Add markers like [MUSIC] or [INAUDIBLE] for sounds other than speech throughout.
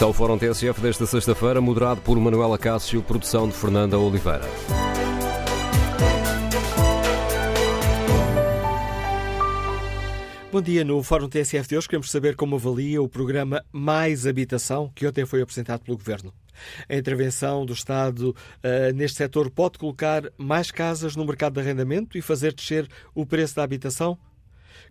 está o Fórum TSF desta sexta-feira, moderado por Manuela Cássio, produção de Fernanda Oliveira. Bom dia, no Fórum TSF de hoje queremos saber como avalia o programa Mais Habitação, que ontem foi apresentado pelo Governo. A intervenção do Estado uh, neste setor pode colocar mais casas no mercado de arrendamento e fazer descer o preço da habitação?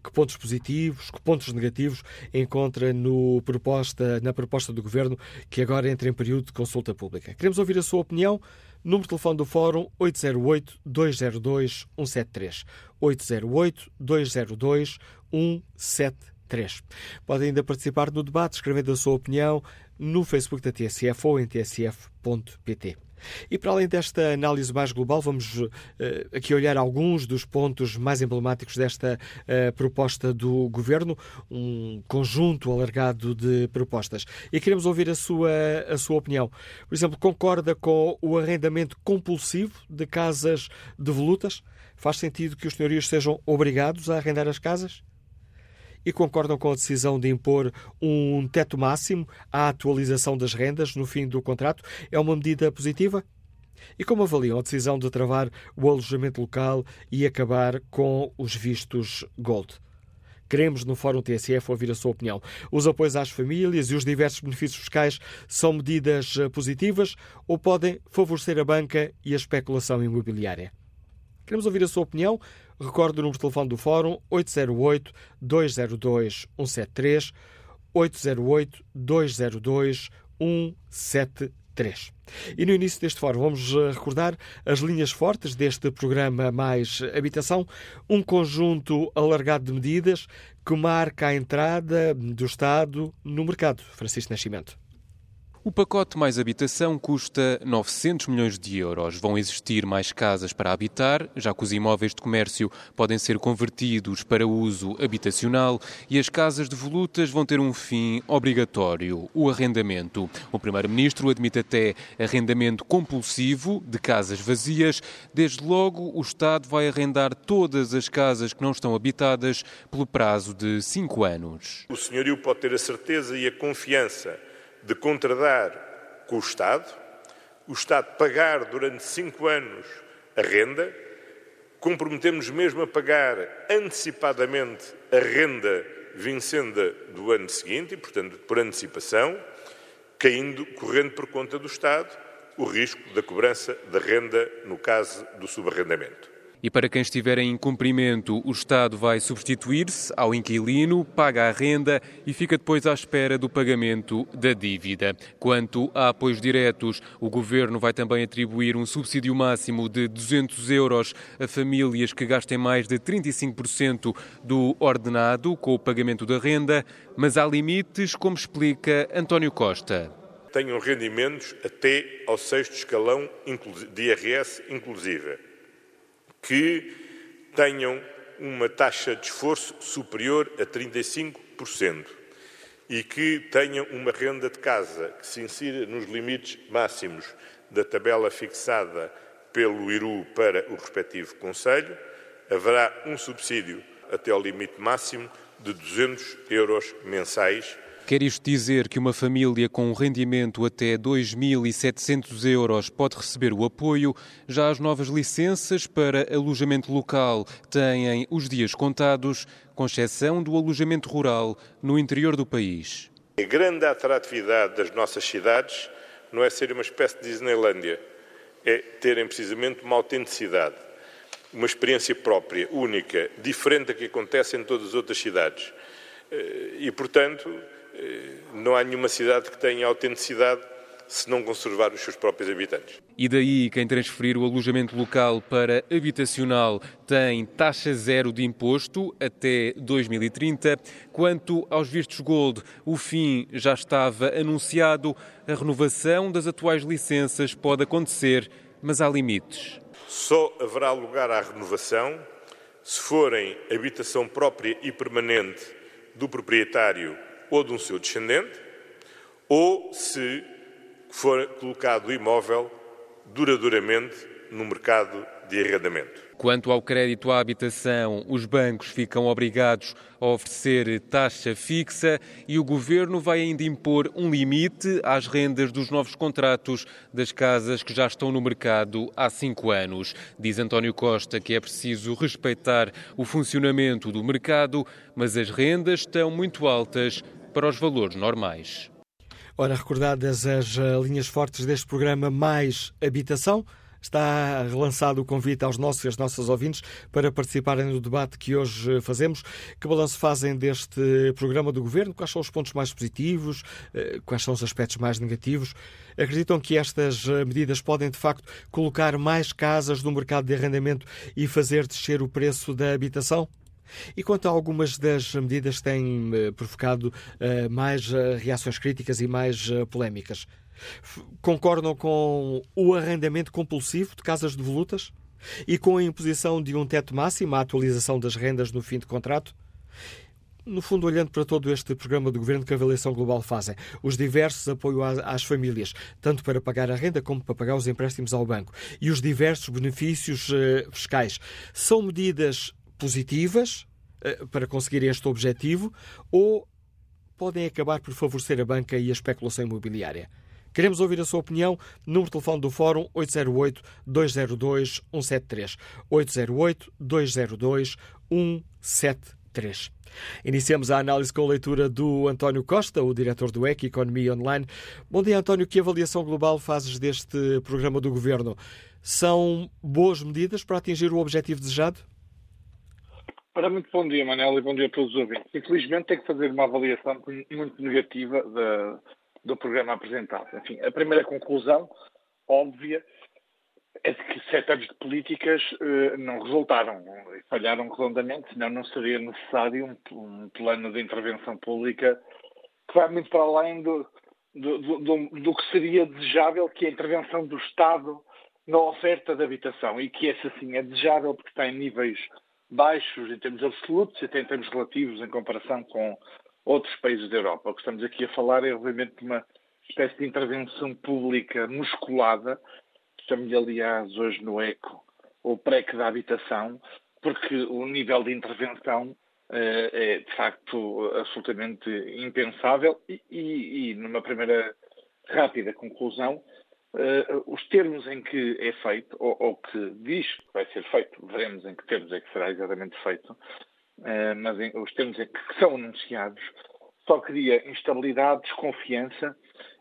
Que pontos positivos, que pontos negativos encontra no proposta, na proposta do Governo que agora entra em período de consulta pública? Queremos ouvir a sua opinião. Número de telefone do Fórum 808-202-173. 808-202-173. Pode ainda participar no debate escrevendo a sua opinião no Facebook da TSF ou em tsf.pt. E para além desta análise mais global, vamos uh, aqui olhar alguns dos pontos mais emblemáticos desta uh, proposta do Governo, um conjunto alargado de propostas. E queremos ouvir a sua, a sua opinião. Por exemplo, concorda com o arrendamento compulsivo de casas devolutas? Faz sentido que os senhorios sejam obrigados a arrendar as casas? E concordam com a decisão de impor um teto máximo à atualização das rendas no fim do contrato? É uma medida positiva? E como avaliam a decisão de travar o alojamento local e acabar com os vistos Gold? Queremos no Fórum TSF ouvir a sua opinião. Os apoios às famílias e os diversos benefícios fiscais são medidas eh, positivas ou podem favorecer a banca e a especulação imobiliária? Queremos ouvir a sua opinião. Recordo o número de telefone do Fórum 808-202-173, 808-202-173. E no início deste fórum vamos eh, recordar as linhas fortes deste programa Mais Habitação, um conjunto alargado de medidas que marca a entrada do Estado no mercado. Francisco Nascimento. O pacote Mais Habitação custa 900 milhões de euros. Vão existir mais casas para habitar, já que os imóveis de comércio podem ser convertidos para uso habitacional e as casas de volutas vão ter um fim obrigatório, o arrendamento. O Primeiro-Ministro admite até arrendamento compulsivo de casas vazias. Desde logo, o Estado vai arrendar todas as casas que não estão habitadas pelo prazo de cinco anos. O senhorio pode ter a certeza e a confiança de contratar com o Estado, o Estado pagar durante cinco anos a renda, comprometemos mesmo a pagar antecipadamente a renda vincenda do ano seguinte, e, portanto, por antecipação, caindo, correndo por conta do Estado, o risco da cobrança da renda no caso do subarrendamento. E para quem estiver em incumprimento, o Estado vai substituir-se ao inquilino, paga a renda e fica depois à espera do pagamento da dívida. Quanto a apoios diretos, o Governo vai também atribuir um subsídio máximo de 200 euros a famílias que gastem mais de 35% do ordenado com o pagamento da renda, mas há limites, como explica António Costa. Tenham rendimentos até ao sexto escalão de IRS inclusive que tenham uma taxa de esforço superior a 35% e que tenham uma renda de casa que se insira nos limites máximos da tabela fixada pelo IRU para o respectivo Conselho, haverá um subsídio até ao limite máximo de 200 euros mensais Quer isto dizer que uma família com um rendimento até 2.700 euros pode receber o apoio? Já as novas licenças para alojamento local têm os dias contados, com exceção do alojamento rural no interior do país. A grande atratividade das nossas cidades não é ser uma espécie de Disneylândia, é terem precisamente uma autenticidade, uma experiência própria, única, diferente da que acontece em todas as outras cidades. Eh, e, portanto, não há nenhuma cidade que tenha autenticidade se não conservar os seus próprios habitantes. E daí quem transferir o alojamento local para habitacional tem taxa zero de imposto até 2030. Quanto aos vistos Gold, o fim já estava anunciado. A renovação das atuais licenças pode acontecer, mas há limites. Só haverá lugar à renovação se forem habitação própria e permanente do proprietário ou de um seu descendente, ou se for colocado o imóvel duradouramente no mercado de arrendamento. Quanto ao crédito à habitação, os bancos ficam obrigados a oferecer taxa fixa e o governo vai ainda impor um limite às rendas dos novos contratos das casas que já estão no mercado há cinco anos. Diz António Costa que é preciso respeitar o funcionamento do mercado, mas as rendas estão muito altas para os valores normais. Ora, recordadas as eh, linhas fortes deste programa Mais Habitação, está relançado o convite aos nossos e às nossas ouvintes para participarem no debate que hoje fazemos. Que balanço fazem deste programa do Governo? Quais são os pontos mais positivos? Eh, quais são os aspectos mais negativos? Acreditam que estas eh, medidas podem, de facto, colocar mais casas no mercado de arrendamento e fazer descer o preço da habitação? E quanto a algumas das medidas que têm eh, provocado uh, mais uh, reações críticas e mais polémicas, concordam com o arrendamento compulsivo de casas devolutas? E com a imposição de um teto máximo, a atualização das rendas no fim de contrato? No fundo, olhando para todo este programa do Governo que a Avaliação Global fazem, os diversos apoios às famílias, tanto para pagar a renda como para pagar os empréstimos ao banco, e os diversos benefícios fiscais, são medidas positivas uh, para conseguir este objetivo ou podem acabar por favorecer a banca e a especulação imobiliária? Queremos ouvir a sua opinião. Número de telefone do Fórum 808-202-173. 808-202-173. Iniciamos a análise com a leitura do António Costa, o diretor do EC Economia Online. Bom dia, António. Que avaliação global fazes deste programa do Governo? São boas medidas para atingir o objetivo desejado? Ora, muito bom dia, Manel, e bom dia a todos os ouvintes. Infelizmente, tenho que fazer uma avaliação muito negativa do programa apresentado. Enfim, a primeira conclusão, óbvia, é de que sete anos de políticas eh, não resultaram, falharam redondamente, senão não seria necessário um, um, plano de intervenção pública que vai muito para além do, do, do, do que seria desejável, que é a intervenção do Estado na oferta de habitação, e que essa sim é desejável porque está em níveis baixos em termos absolutos e até em termos relativos em comparação com outros países da Europa. O que estamos aqui a falar é, obviamente, de uma espécie de intervenção pública musculada, chamo-lhe, aliás, hoje no ECO, o PREC da habitação, porque o nível de intervenção uh, é, de facto, absolutamente impensável e, e, e numa primeira rápida conclusão, Uh, os termos em que é feito, ou, ou, que diz que vai ser feito, veremos em que termos é que será exatamente feito, uh, mas em, os termos em que, são anunciados, só cria instabilidade, desconfiança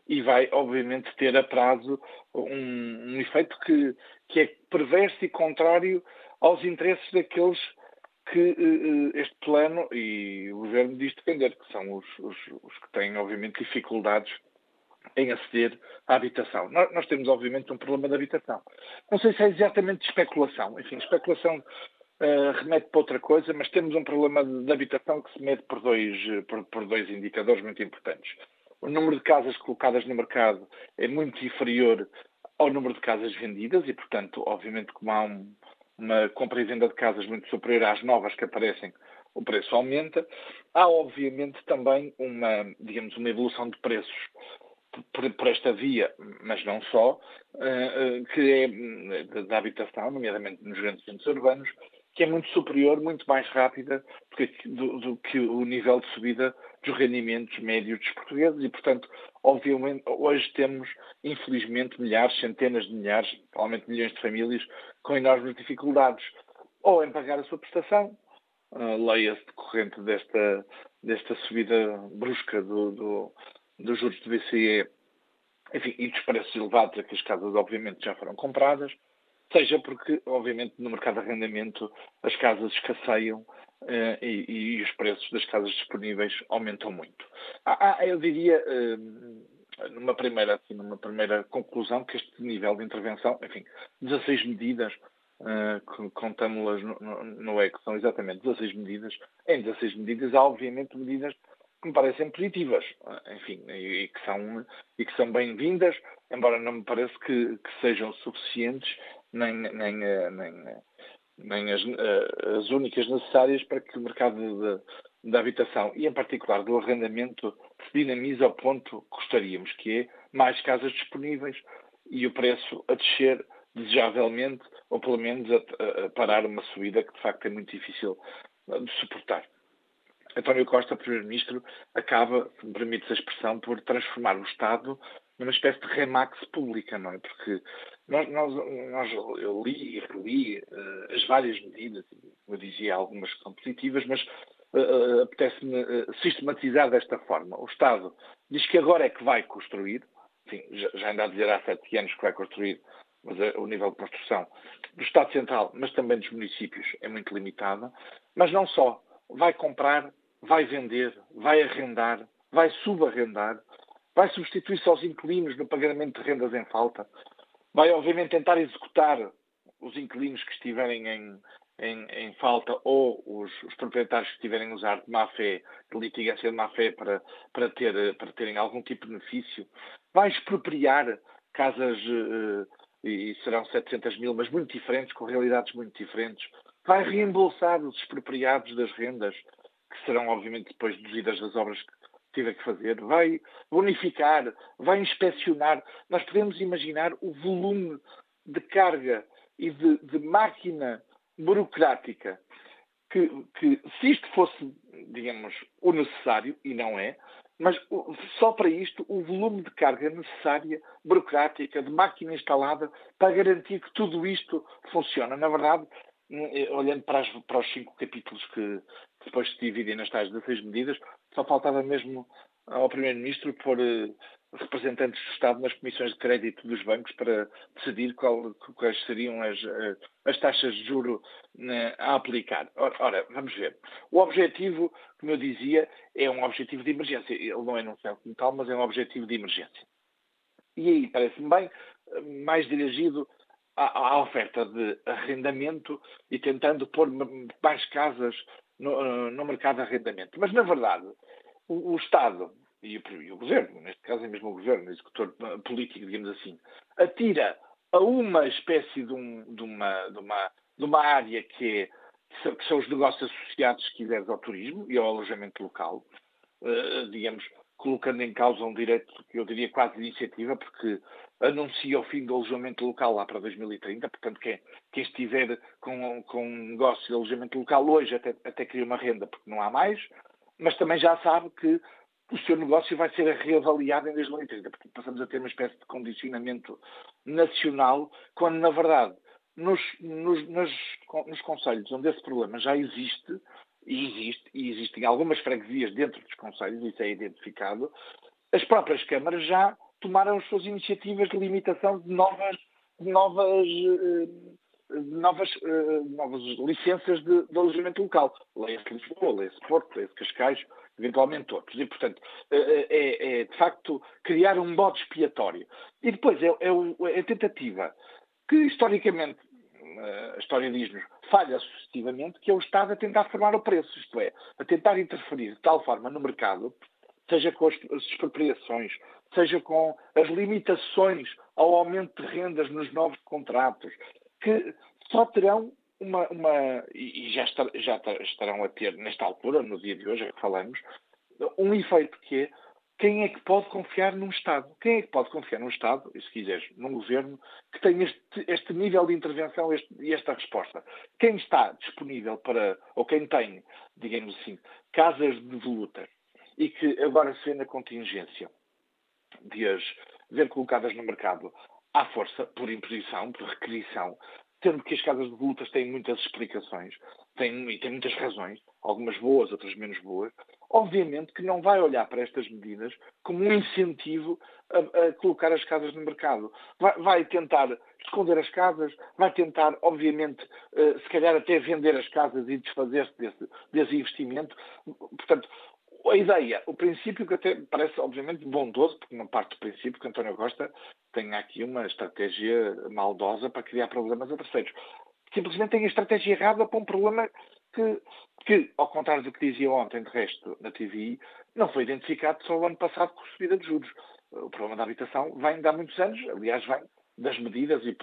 e vai, obviamente, ter a prazo um, um efeito que, que, é perverso e contrário aos interesses daqueles que uh, este plano e o governo diz defender, que são os, os, os que têm, obviamente, dificuldades em aceder à habitação. Nós, temos, obviamente, um problema de habitação. Não sei se é exatamente de especulação. Enfim, especulação uh, remete para outra coisa, mas temos um problema de, habitação que se mede por dois, por, por dois indicadores muito importantes. O número de casas colocadas no mercado é muito inferior ao número de casas vendidas e, portanto, obviamente, como há um, uma compra e venda de casas muito superior às novas que aparecem, o preço aumenta. Há, obviamente, também uma, digamos, uma evolução de preços por, por, esta via, mas não só, uh, uh, que é da habitação, nomeadamente nos grandes centros urbanos, que é muito superior, muito mais rápida do, do, que o nível de subida dos rendimentos médios dos portugueses. E, portanto, obviamente, hoje temos, infelizmente, milhares, centenas de milhares, provavelmente milhões de famílias com enormes dificuldades. Ou em pagar a sua prestação, uh, leia-se decorrente desta, desta subida brusca do, do dos juros do BCE enfim, e dos preços elevados a que as casas obviamente já foram compradas, seja porque, obviamente, no mercado de arrendamento as casas escasseiam uh, e, e, os preços das casas disponíveis aumentam muito. Eu diria, uh, numa, primeira, assim, numa primeira conclusão, que este nível de intervenção, enfim, 16 medidas, uh, contamos-las no, no, no EC, são exatamente 16 medidas. Em 16 medidas há, obviamente, medidas que me parecem positivas, enfim, e, e que são, e que são bem-vindas, embora não me pareça que, que sejam suficientes nem, nem, nem, nem as, as, únicas necessárias para que o mercado da habitação e, em particular, do arrendamento se dinamize ao ponto que gostaríamos, que é mais casas disponíveis e o preço a descer desejavelmente, ou pelo menos a, a parar uma subida que de facto é muito difícil de suportar. António Costa, Primeiro-Ministro, acaba, se me permites a expressão, por transformar o Estado numa espécie de remax pública, não é? Porque nós, nós, nós eu li e reli uh, as várias medidas, eu dizia, algumas são positivas, mas uh, apetece-me uh, sistematizar desta forma. O Estado diz que agora é que vai construir, enfim, já, já ainda a dizer há sete anos que vai construir, mas o nível de construção do Estado Central, mas também dos municípios, é muito limitada. Mas não só, vai comprar, vai vender, vai arrendar, vai subarrendar, vai substituir-se aos inquilinos no pagamento de rendas em falta, vai obviamente tentar executar os inquilinos que estiverem em, em, em falta ou os, os, proprietários que estiverem a usar de má fé, de litigância de má fé para, para, ter, para terem algum tipo de benefício, vai expropriar casas, uh, e serão 700 mil, mas muito diferentes, com realidades muito diferentes, vai reembolsar os expropriados das rendas, que serão obviamente depois deduzidas das obras que tiver que fazer, vai bonificar, vai inspecionar. Nós podemos imaginar o volume de carga e de, de máquina burocrática que, que, se isto fosse, digamos, o necessário, e não é, mas só para isto, o volume de carga necessária, burocrática, de máquina instalada, para garantir que tudo isto funciona. Na verdade, olhando para, as, para os cinco capítulos que depois se dividem nas tais 16 medidas, só faltava mesmo ao Primeiro-Ministro pôr uh, representantes do Estado nas comissões de crédito dos bancos para decidir qual, quais seriam as, uh, as taxas de juro uh, a aplicar. Ora, ora, vamos ver. O objetivo, como eu dizia, é um objetivo de emergência. Ele não é anunciado como tal, mas é um objetivo de emergência. E aí parece-me bem mais dirigido à, oferta de arrendamento e tentando pôr mais casas no, eh, no mercado de arrendamento. Mas, na verdade, o, o Estado e o, e o, Governo, neste caso é mesmo o Governo, o executor político, digamos assim, atira a uma espécie de, um, de, uma, de, uma, de uma área que, é, que são os negócios associados, se quiseres, ao turismo e ao alojamento local, uh, digamos, colocando em causa um direito eu diria quase de iniciativa, porque anuncia o fim do alojamento local lá para 2030, portanto quem, quem estiver com, com um negócio de alojamento local hoje até, até cria uma renda porque não há mais, mas também já sabe que o seu negócio vai ser reavaliado em 2030, porque passamos a ter uma espécie de condicionamento nacional, quando na verdade nos, nos, nos, nos conselhos onde esse problema já existe, e existe, e existem algumas freguesias dentro dos conselhos, isso é identificado, as próprias câmaras já tomaram as suas iniciativas de limitação de novas, de novas, eh, de novas, eh, novas licenças de, de alojamento local. Leia-se Lisboa, leia-se Porto, leia-se Cascais, eventualmente outros. E, portanto, eh, é, é, de facto criar um bode expiatório. E depois é, é, é a tentativa que, historicamente, a história diz-nos, falha sucessivamente, que é o Estado a tentar formar o preço, isto é, a tentar interferir de tal forma no mercado, seja com as expropriações, seja com as limitações ao aumento de rendas nos novos contratos, que só terão uma, uma e já, estar, já estarão a ter, nesta altura, no dia de hoje, é que falamos, um efeito que é quem é que pode confiar num Estado? Quem é que pode confiar num Estado, e se quiseres, num governo, que tem este, este nível de intervenção este, e esta resposta? Quem está disponível para, ou quem tem, digamos assim, casas de volutas e que agora se vê na contingência de as ver colocadas no mercado à força, por imposição, por requisição, tendo que as casas de volutas têm muitas explicações têm, e têm muitas razões, algumas boas, outras menos boas, obviamente que não vai olhar para estas medidas como um incentivo a, a colocar as casas no mercado. Vai, vai, tentar esconder as casas, vai tentar, obviamente, uh, se calhar até vender as casas e desfazer-se desse, desse investimento. Portanto, a ideia, o princípio que até parece obviamente bondoso, porque não parte do princípio que António Costa tem aqui uma estratégia maldosa para criar problemas a terceiros. Simplesmente tem a estratégia errada para um problema que, que, ao contrário do que dizia ontem, de resto, na TVI, não foi identificado só o ano passado com subida de juros. O problema da habitação vem de há muitos anos, aliás, vem das medidas e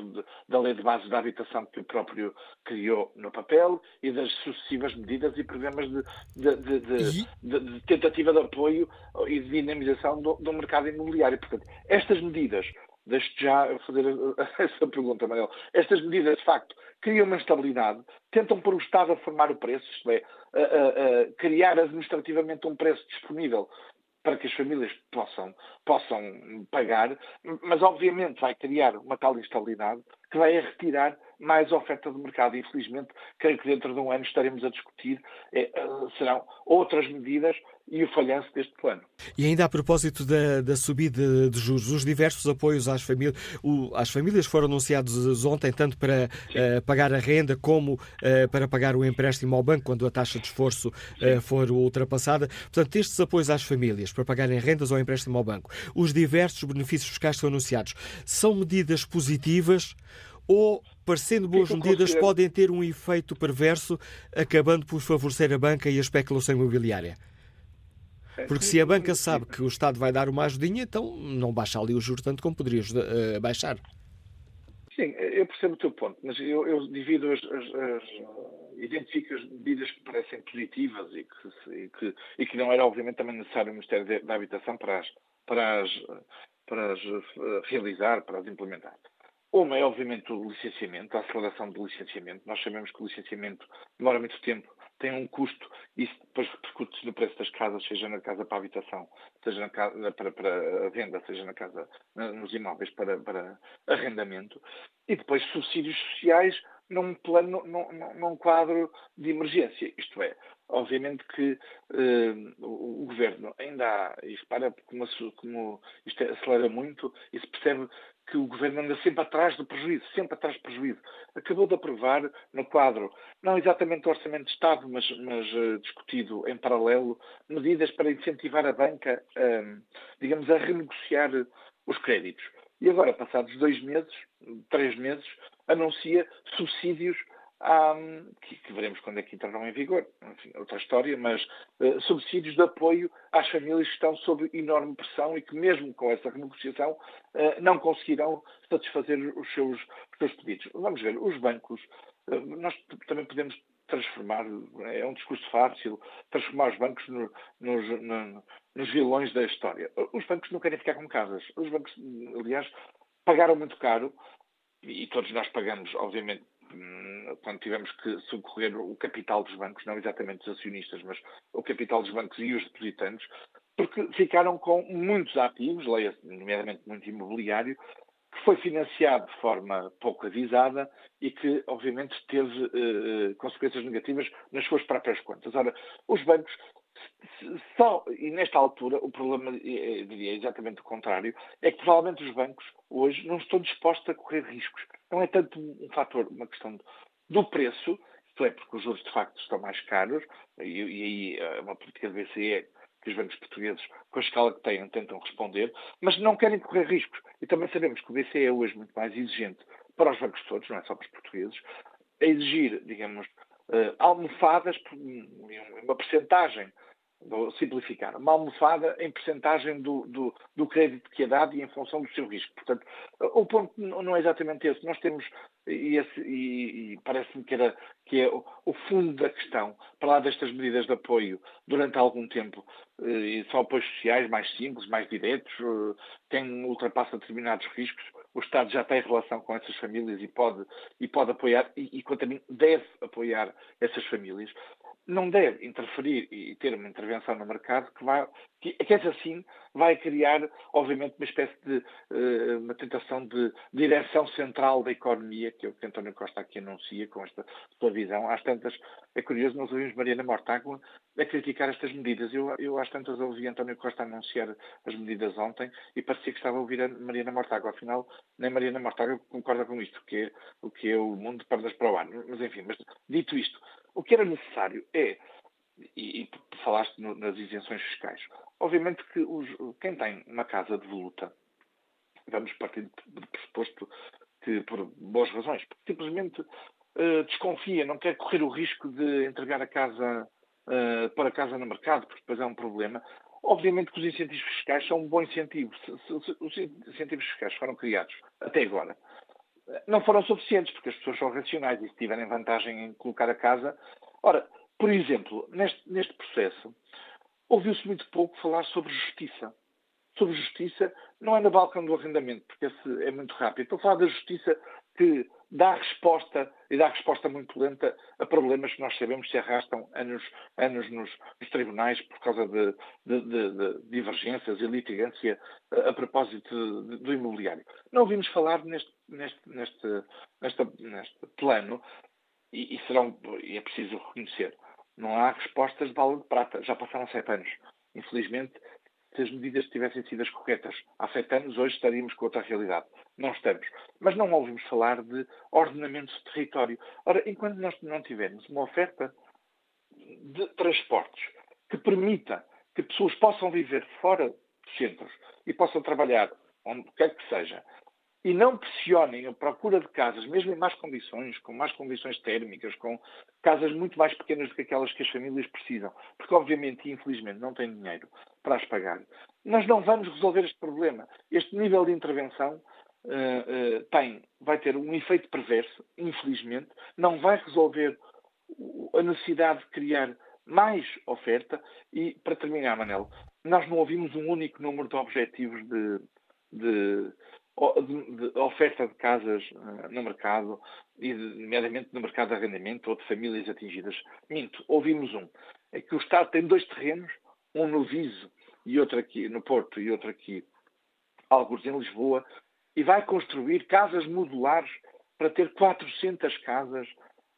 da lei de base da habitação que o próprio criou no papel e das sucessivas medidas e programas de, de, de, de tentativa de apoio e de dinamização do, do, mercado imobiliário. Portanto, estas medidas deixo já fazer [LAUGHS] essa pergunta, Manuel. Estas medidas, de facto, criam uma estabilidade, tentam pôr o Estado a formar o preço, isto é, a, a, a criar administrativamente um preço disponível para que as famílias possam, possam pagar, mas obviamente vai criar uma tal instabilidade que vai retirar mais oferta do mercado. Infelizmente, creio que dentro de um ano estaremos a discutir, eh, serão outras medidas e o falhanço deste plano. E ainda a propósito da, da subida de juros, os diversos apoios às famílias, o, às famílias foram anunciados ontem, tanto para uh, pagar a renda como uh, para pagar o empréstimo ao banco, quando a taxa de esforço uh, for ultrapassada. Portanto, estes apoios às famílias para pagarem rendas ou empréstimo ao banco, os diversos benefícios fiscais são anunciados, são medidas positivas ou, parecendo boas medidas, podem ter um efeito perverso, acabando por favorecer a banca e a especulação imobiliária? Porque se a banca sabe que o Estado vai dar uma ajudinha, então não baixa ali o juro tanto como poderia uh, baixar. Sim, eu percebo o teu ponto, mas eu, eu divido as, as, as, identifico as medidas que parecem positivas e que, e que, e que não era obviamente também necessário o Ministério da Habitação para as, para as, para as eh, realizar, para as implementar. Uma é, obviamente, o licenciamento, a aceleração do licenciamento. Nós sabemos que o licenciamento demora muito tempo, tem um custo e isso depois repercute no preço das casas, seja na casa para a habitação, seja na casa para, para a venda, seja na casa, nos imóveis para, para arrendamento. E depois subsídios sociais num plano, num, num quadro de emergência. Isto é, obviamente que eh, o, governo ainda há, e repara como, como isto acelera muito, e se percebe que o governo anda sempre atrás do prejuízo, sempre atrás do prejuízo. Acabou de aprovar no quadro, não exatamente o Orçamento de Estado, mas, mas uh, discutido em paralelo, medidas para incentivar a banca, uh, digamos, a renegociar os créditos. E agora, passados dois meses, três meses, anuncia subsídios um, que, que, veremos quando é que entrarão em vigor, enfim, outra história, mas uh, subsídios de apoio às famílias que estão sob enorme pressão e que, mesmo com essa renegociação, uh, não conseguirão satisfazer os seus, os seus pedidos. Vamos ver, os bancos, uh, nós também podemos transformar, é um discurso fácil, transformar os bancos no, nos, no, nos vilões da história. Os bancos não querem ficar com casas. Os bancos, aliás, pagaram muito caro e todos nós pagamos, obviamente, quando tivemos que socorrer o capital dos bancos, não exatamente os acionistas, mas o capital dos bancos e os depositantes, porque ficaram com muitos ativos, leia nomeadamente muito imobiliário, que foi financiado de forma pouco avisada e que, obviamente, teve uh, consequências negativas nas suas próprias contas. Ora, os bancos só, e nesta altura, o problema, eu diria exatamente o contrário, é que provavelmente os bancos hoje não estão dispostos a correr riscos. Não é tanto um fator, uma questão do preço, isto é, porque os juros de facto estão mais caros, e, e aí é uma política do BCE que os bancos portugueses, com a escala que têm, tentam responder, mas não querem correr riscos. E também sabemos que o BCE é hoje muito mais exigente para os bancos todos, não é só para os portugueses, a exigir, digamos, uh, almofadas, uma percentagem vou simplificar, uma almofada em percentagem do, do, do, crédito que é dado e em função do seu risco. Portanto, o ponto não é exatamente esse. Nós temos, e, e, e parece-me que, era, que é o, o, fundo da questão, para lá destas medidas de apoio durante algum tempo, eh, e são apoios sociais mais simples, mais diretos, eh, têm, ultrapassa determinados riscos, o Estado já tem relação com essas famílias e pode, e pode apoiar, e, e quanto a mim, deve apoiar essas famílias não deve interferir e ter uma intervenção no mercado que vai, que, que assim vai criar, obviamente, uma espécie de uh, uma tentação de direção central da economia, que é o que António Costa aqui anuncia com esta sua visão. Às tantas, é curioso, nós ouvimos Mariana Mortágua a criticar estas medidas. Eu, eu às tantas ouvi António Costa anunciar as medidas ontem e parecia que estava a ouvir a Mariana Mortágua. Afinal, nem Mariana Mortágua concorda com isto, que é o que é o mundo de perdas para o ar. Mas enfim, mas dito isto, o que era necessário é, e, e falaste no, nas isenções fiscais, obviamente que os, quem tem uma casa de voluta, vamos partir do pressuposto que por boas razões, simplesmente uh, desconfia, não quer correr o risco de entregar a casa, uh, pôr a casa no mercado, porque depois é um problema. Obviamente que os incentivos fiscais são um bom incentivo. Se, se, se, os incentivos fiscais foram criados até agora não foram suficientes, porque as pessoas são racionais e se tiverem vantagem em colocar a casa. Ora, por exemplo, neste, neste processo, ouviu-se muito pouco falar sobre justiça. sobre justiça não é na balcão do arrendamento, porque esse é muito rápido. Estou a falar da justiça que dá resposta, e dá resposta muito lenta, a problemas que nós sabemos se arrastam anos, anos nos, nos tribunais por causa de, de, de, de, divergências e litigância a, a propósito do imobiliário. Não ouvimos falar neste, neste, neste, neste, plano, e, e, serão, e é preciso reconhecer, não há respostas de bala de prata. Já passaram sete anos. Infelizmente, se as medidas tivessem sido as corretas há sete anos, hoje estaríamos com outra realidade. Não estamos. Mas não ouvimos falar de ordenamento de território. Ora, enquanto nós não tivermos uma oferta de transportes que permita que pessoas possam viver fora de centros e possam trabalhar onde quer que seja, e não pressionem a procura de casas, mesmo em más condições, com más condições térmicas, com casas muito mais pequenas do que aquelas que as famílias precisam, porque obviamente infelizmente não têm dinheiro para as pagar, nós não vamos resolver este problema. Este nível de intervenção uh, uh, tem, vai ter um efeito perverso, infelizmente, não vai resolver a necessidade de criar mais oferta. E, para terminar, Manel, nós não ouvimos um único número de objetivos de, de de, de oferta de casas uh, no mercado, e de, nomeadamente no mercado de arrendamento ou de famílias atingidas. Minto, ouvimos um. É que o Estado tem dois terrenos, um no Viso e outro aqui no Porto e outro aqui, alguns em Lisboa, e vai construir casas modulares para ter 400 casas.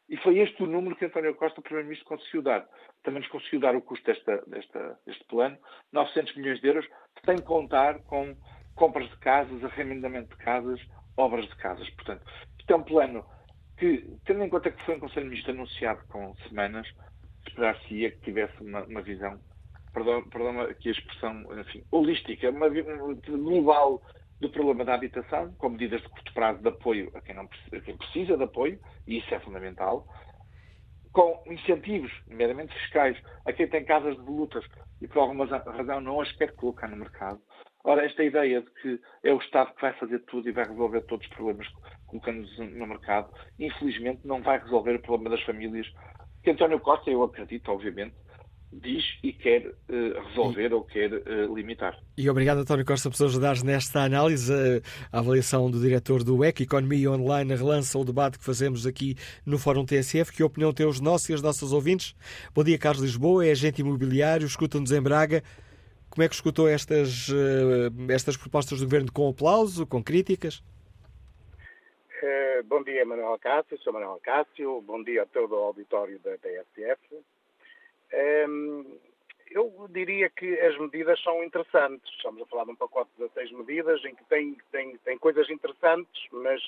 E foi este o número que António Costa, Primeiro-Ministro, conseguiu dar. Também nos conseguiu dar o custo desta, desta, deste plano, 900 milhões de euros, sem contar com compras de casas, arrendamento de casas, obras de casas. Portanto, isto é um plano que, tendo em conta que foi um Conselho Ministro anunciado com semanas, esperar-se-ia que tivesse uma, uma visão, perdão, perdão aqui a expressão, enfim, holística, uma, global do problema da habitação, com medidas de curto prazo de apoio a quem, não, a quem precisa de apoio, e isso é fundamental, com incentivos, nomeadamente fiscais, a quem tem casas de lutas e por alguma razão não as quer colocar no mercado, Ora, esta ideia de que é o Estado que vai fazer tudo e vai resolver todos os problemas colocando-nos no mercado, infelizmente não vai resolver o problema das famílias que António Costa, eu acredito, obviamente, diz e quer uh, resolver e, ou quer uh, limitar. E obrigado, António Costa, por ajudar nesta análise. A avaliação do diretor do EC, Economia Online, relança o debate que fazemos aqui no Fórum TSF. Que opinião têm os nossos e as nossas ouvintes? Bom dia, Carlos Lisboa, é agente imobiliário, escuta-nos em Braga. Como é que escutou estas, eh, estas propostas do Governo com aplauso, com críticas? Uh, bom dia, Manuel Cássio. Sou Manuel Cássio. Bom dia a todo o auditório da TSF. Ehm, eu diria que as medidas são interessantes. Estamos a falar de um pacote de seis medidas em que tem, tem, tem coisas interessantes, mas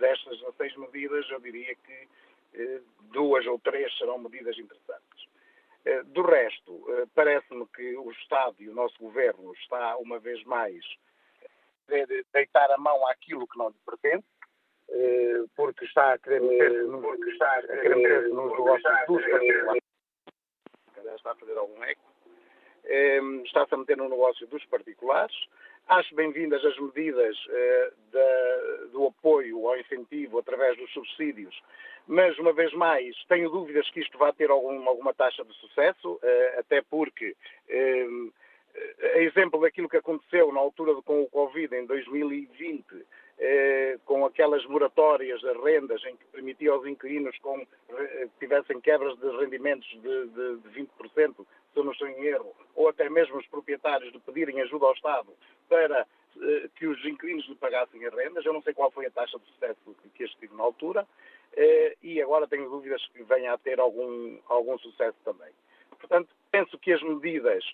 destas seis medidas eu diria que uh, duas ou três serão medidas interessantes. Eh, do resto, eh, parece-me que o Estado e o nosso governo está, uma vez mais, a deitar a mão àquilo que não lhe pertence, eh, porque está a querer meter-se nos, meter nos negócios dos particulares. Está a fazer algum eco. Está-se a meter no negócio dos particulares. Acho bem-vindas as medidas do apoio ao incentivo através dos subsídios mas, uma vez mais, tenho dúvidas que isto vá ter algum, alguma taxa de sucesso, eh, até porque, eh, a exemplo daquilo que aconteceu na altura de, com o Covid em 2020, eh, com aquelas moratórias das rendas em que permitia aos inquilinos com, que tivessem quebras de rendimentos de, de, de 20%, se eu não estou em erro, ou até mesmo os proprietários de pedirem ajuda ao Estado para que os inquilinos lhe pagassem as rendas. Eu não sei qual foi a taxa de sucesso que este tive na altura. Eh, e agora tenho dúvidas que venha a ter algum, algum sucesso também. Portanto, penso que as medidas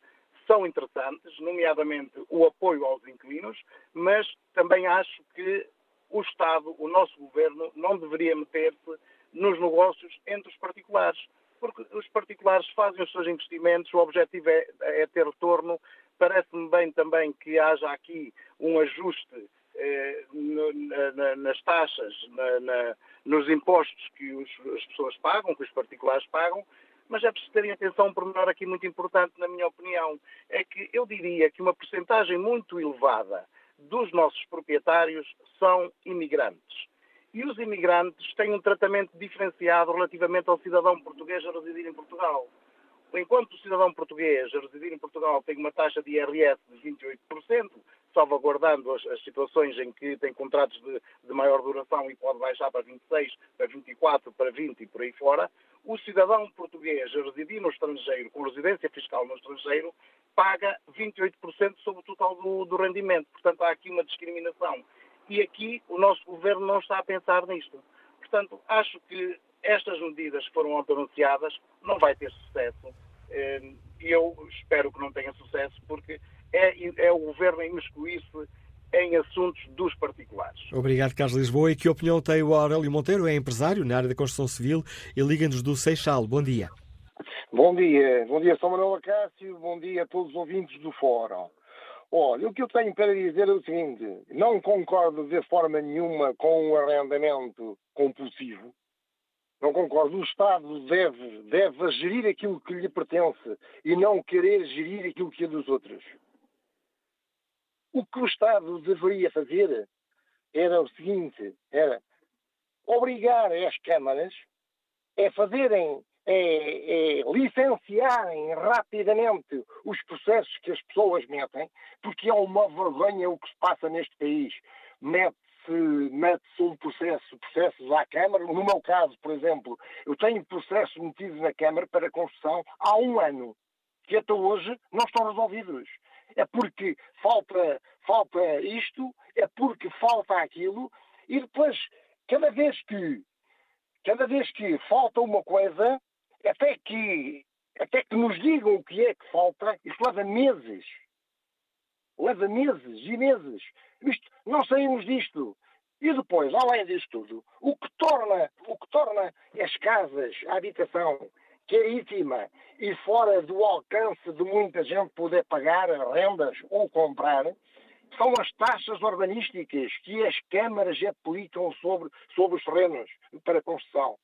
são interessantes, nomeadamente o apoio aos inquilinos, mas também acho que o Estado, o nosso governo, não deveria meter-se nos negócios entre os particulares, porque os particulares fazem os seus investimentos, o objetivo é, é ter retorno. Parece-me bem também que haja aqui um ajuste eh, no, na, nas taxas, na, nos impostos que os, as pessoas pagam, que os particulares pagam, mas é preciso terem atenção um pormenor aqui muito importante, na minha opinião, é que eu diria que uma percentagem muito elevada dos nossos proprietários são imigrantes. E os imigrantes têm um tratamento diferenciado relativamente ao cidadão português a residir em Portugal. enquanto o cidadão português a residir em Portugal tem uma taxa de IRS de 28%, salvaguardando as, as situações em que tem contratos de, de, maior duração e pode baixar para 26, para 24, para 20 e por aí fora, o cidadão português a residir no estrangeiro, com residência fiscal no estrangeiro, paga 28% sobre o total do, do rendimento. Portanto, há aqui uma discriminação. E aqui o nosso governo não está a pensar nisto. Portanto, acho que estas medidas que foram anunciadas não vai ter sucesso. E eu espero que não tenha sucesso, porque é, é o governo a imiscuir-se em assuntos dos particulares. Obrigado, Carlos Lisboa. E que opinião tem o Aurélio Monteiro? É empresário na área da construção civil e liga-nos do Seixal. Bom dia. Bom dia. Bom dia, São Manuel Acácio. Bom dia a todos os ouvintes do Fórum. Olha, o que eu tenho para dizer é o seguinte: não concordo de forma nenhuma com o arrendamento compulsivo. Não concordo. O Estado deve, deve gerir aquilo que lhe pertence e não querer gerir aquilo que é dos outros. O que o Estado deveria fazer era o seguinte: era obrigar as câmaras a fazerem é, é, licenciarem rapidamente os processos que as pessoas metem, porque é uma vergonha o que se passa neste país. Mete-se mete um processo, processos à Câmara. No meu caso, por exemplo, eu tenho processos metidos na Câmara para construção há um ano, que até hoje não estão resolvidos. É porque falta, falta isto, é porque falta aquilo, e depois, cada vez que cada vez que falta uma coisa, até que, até que nos digam o que é que falta, isto leva meses. Leva meses e meses. Isto, não saímos disto. E depois, além disso tudo, o que torna, o que torna as casas, a habitação, caríssima e fora do alcance de muita gente poder pagar rendas ou comprar, são as taxas urbanísticas que as câmaras aplicam sobre, sobre os terrenos para construção.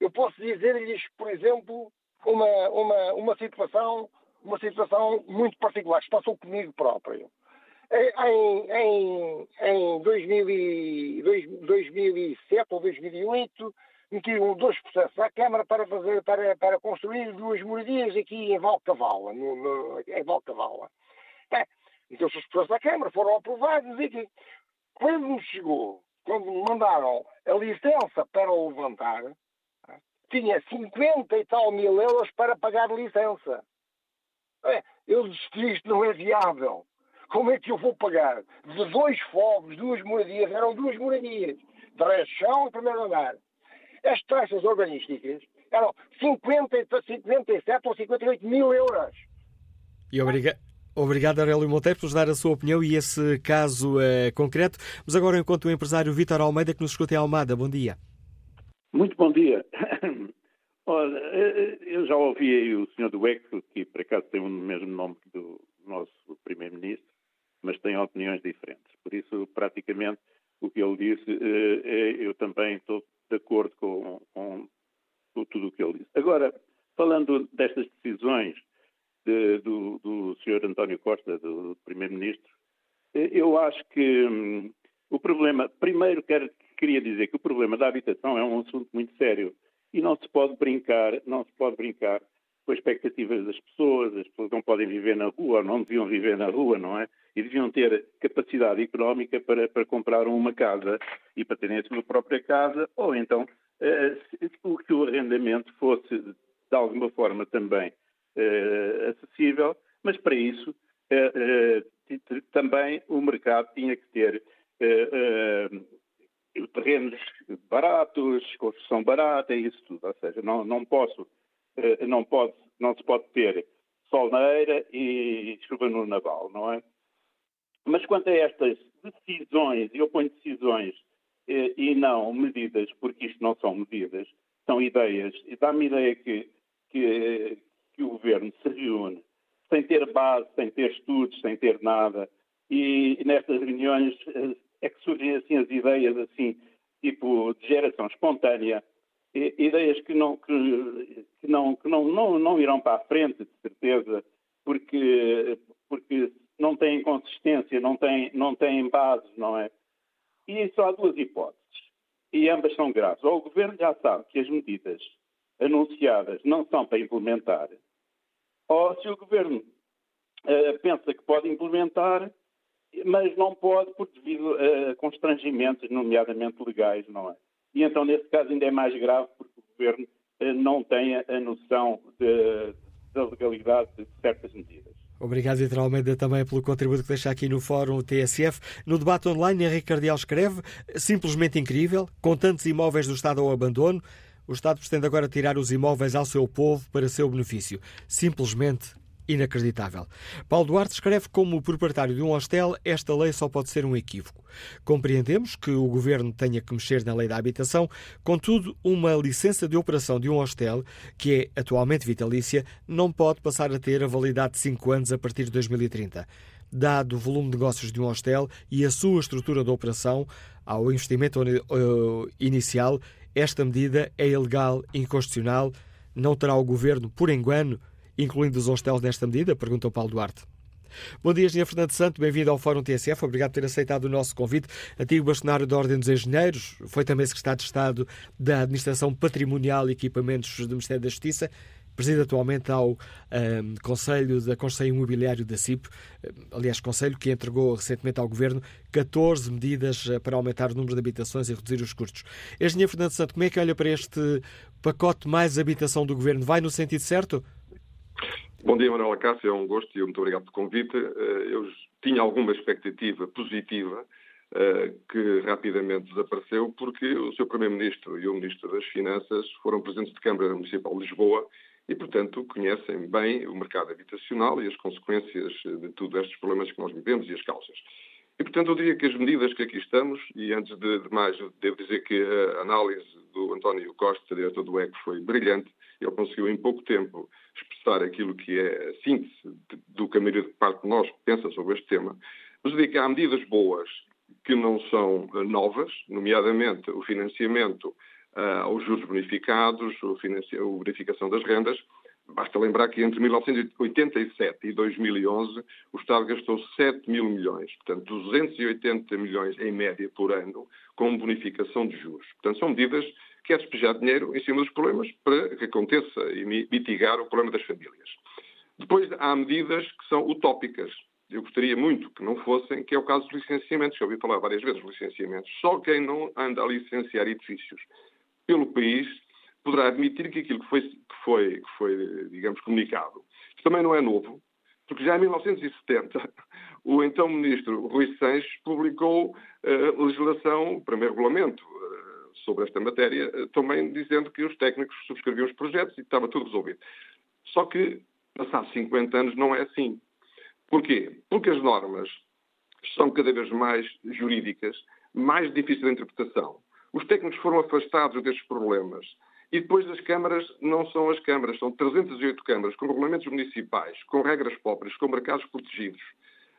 Eu posso dizer-lhes, por exemplo, uma, uma, uma, situação, uma situação muito particular que passou comigo próprio. Em, em, em 2007 ou 2008, metiam dois processos à Câmara para, fazer, para, para construir duas moradias aqui em Valcavala, no, no, em Valcavala. Bem, então-se os processos à Câmara, foram aprovados e que, quando nos chegou, quando me mandaram a licença para o levantar, tinha 50 e tal mil euros para pagar licença. É, eu desisti, isto não é viável. Como é que eu vou pagar? De dois fogos, duas moradias, eram duas moradias. Resto, chão e primeiro andar. As taxas urbanísticas eram 50, 57 ou 58 mil euros. E obriga Obrigado, Aurélio Monteiro, por nos dar a sua opinião e esse caso uh, concreto. Mas agora, enquanto o empresário Vítor Almeida, que nos escuta em Almada. Bom dia. Muito bom dia. [COUGHS] Olha, eh, eu já ouvi aí o senhor do ECO, que por acaso tem o mesmo nome do nosso primeiro-ministro, mas tem opiniões diferentes. Por isso, praticamente, o que ele disse, eh, eu também estou de acordo com, com, com tudo o que ele disse. Agora, falando destas decisões de, do, do senhor António Costa, do primeiro-ministro, eh, eu acho que hum, o problema, primeiro quero queria dizer que o problema da habitação é um assunto muito sério e não se pode brincar, não se pode brincar com as expectativas das pessoas, as pessoas não podem viver na rua, ou não deviam viver na rua, não é? E deviam ter capacidade económica para, para comprar uma casa e para terem a sua própria casa, ou então eh, que o arrendamento fosse de alguma forma também eh, acessível, mas para isso eh, também o mercado tinha que ter terrenos baratos, construção barata, isso tudo. Ou seja, não, não posso, não, pode, não se pode ter sol na e chuva no naval, não é? Mas quanto a estas decisões, eu ponho decisões eh, e não medidas, porque isto não são medidas, são ideias, e dá-me ideia que, que, que o governo se reúne sem ter base, sem ter estudos, sem ter nada, e nestas reuniões eh, é que surgem assim as ideias assim, tipo de geração espontânea, ideias que não, que, que não, que não, não, não irão para a frente, de certeza, porque, porque não têm consistência, não têm, não têm base, não é? E só há duas hipóteses, e ambas são graves. Ou o governo já sabe que as medidas anunciadas não são para implementar, ou se o Governo uh, pensa que pode implementar, mas não pode por devido a constrangimentos, nomeadamente legais, não é? E então, nesse caso, ainda é mais grave porque o Governo uh, não tem a noção de, da legalidade de certas medidas. Obrigado, Vitor Almeida, também pelo contributo que deixa aqui no Fórum TSF. No debate online, Henrique Cardial escreve: simplesmente incrível, com tantos imóveis do Estado ao abandono, o Estado pretende agora tirar os imóveis ao seu povo para seu benefício. Simplesmente inacreditável. Paulo Duarte escreve como proprietário de um hostel, esta lei só pode ser um equívoco. Compreendemos que o governo tenha que mexer na lei da habitação, contudo, uma licença de operação de um hostel, que é atualmente vitalícia, não pode passar a ter a validade de 5 anos a partir de 2030. Dado o volume de negócios de um hostel e a sua estrutura de operação, ao investimento eh, inicial, esta medida é ilegal inconstitucional. Não terá o governo, por engano, incluindo os hostels nesta medida? Perguntou Paulo Duarte. Bom dia, Engenheiro Fernando Santo, bem-vindo ao Fórum TSF, obrigado por ter aceitado o nosso convite. Antigo bastonário da Ordem dos Engenheiros, foi também secretário de Estado da Administração Patrimonial e Equipamentos do Ministério da Justiça, preside atualmente ao um, Conselho da Conselho Imobiliário da CIP, aliás, Conselho que entregou recentemente ao Governo 14 medidas eh, para aumentar o número de habitações e reduzir os custos. Engenheiro Fernando Santo, como é que olha para este pacote mais habitação do Governo? Vai no sentido certo? Bom dia, Manuela Cássio, é um gosto e muito obrigado pelo convite. Eh, eu tinha alguma expectativa positiva eh, que rapidamente desapareceu porque o seu Primeiro-Ministro e o Ministro das Finanças foram presidentes de Câmara Municipal de Lisboa e, portanto, conhecem bem o mercado habitacional e as consequências de todos estes problemas que nós vivemos e as causas. E, portanto, eu diria que as medidas que aqui estamos, e antes de mais, devo dizer que a análise do António Costa, diretor do ECO, foi brilhante. Ele conseguiu, em pouco tempo, expressar aquilo que é a síntese do que a maioria de parte de nós pensa sobre este tema. Mas digo que há medidas boas que não são eh, novas, nomeadamente o financiamento uh, aos juros bonificados, a verificação das rendas. Basta lembrar que entre 1987 e 2011 o Estado gastou 7 mil milhões, portanto 280 milhões em média por ano, com bonificação de juros. Portanto, são medidas que é despejar dinheiro em cima dos problemas para que aconteça e mitigar o problema das famílias. Depois há medidas que são utópicas. Eu gostaria muito que não fossem, que é o caso dos licenciamentos. Já ouvi falar várias vezes dos licenciamentos. Só quem não anda a licenciar edifícios pelo país poderá admitir que aquilo que foi, que foi, que foi digamos, comunicado. Isto também não é novo, porque já em 1970 [LAUGHS] o então ministro Rui Sanches publicou uh, legislação, primeiro regulamento sobre esta matéria, eh, também dizendo que os técnicos subscreviam os projetos e estava tudo resolvido. Só que, passados 50 anos, não é assim. Porquê? Porque as normas são cada vez mais jurídicas, mais difíceis de interpretação. Os técnicos foram afastados destes problemas. E depois as câmaras não são as câmaras, são 308 câmaras com regulamentos municipais, com regras próprias, com mercados protegidos,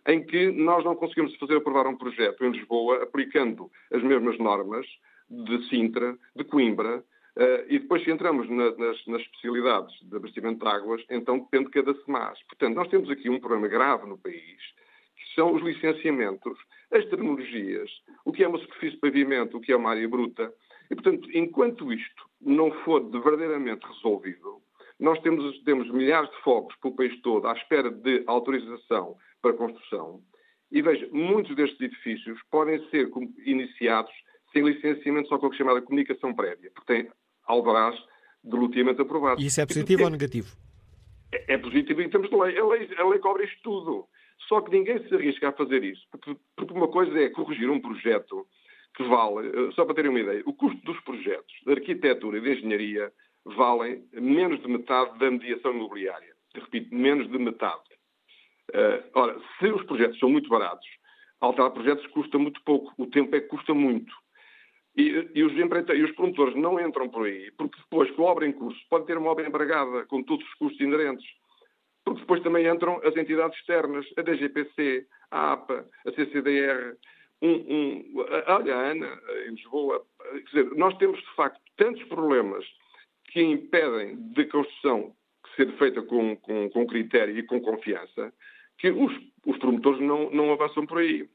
em que nós não conseguimos fazer aprovar um projeto em Lisboa aplicando as mesmas normas de Sintra, de Coimbra, Uh, e depois, se entramos na, nas, nas, especialidades de abastecimento de águas, então depende de cada SEMAS. Portanto, nós temos aqui um problema grave no país, que são os licenciamentos, as terminologias, o que é uma superfície de pavimento, o que é uma área bruta. E, portanto, enquanto isto não for verdadeiramente resolvido, nós temos, temos milhares de fogos pelo país todo à espera de autorização para construção. E veja, muitos destes edifícios podem ser iniciados tem licenciamento só com a chamada comunicação prévia, porque tem alvarás de loteamento aprovado. E isso é positivo ou negativo? É, é, positivo em termos de lei. A, lei. a lei cobra isto tudo. Só que ninguém se arrisca a fazer isso. Porque, porque uma coisa é corrigir um projeto que vale, eh, só para terem uma ideia, o custo dos projetos de arquitetura e de engenharia valem menos de metade da mediação imobiliária. Repito, menos de metade. Uh, ora, se os projetos são muito baratos, alterar projetos custa muito pouco. O tempo é que custa muito. E, e, os e os promotores não entram por aí, porque depois, com a obra em curso, pode ter uma obra embargada, com todos os custos inerentes. Porque depois também entram as entidades externas, a DGPC, a APA, a CCDR, um, um, a, a ANA, em Lisboa. Quer dizer, nós temos, de facto, tantos problemas que impedem de construção ser feita com, com, com critério e com confiança, que os, os promotores não, não avançam por aí.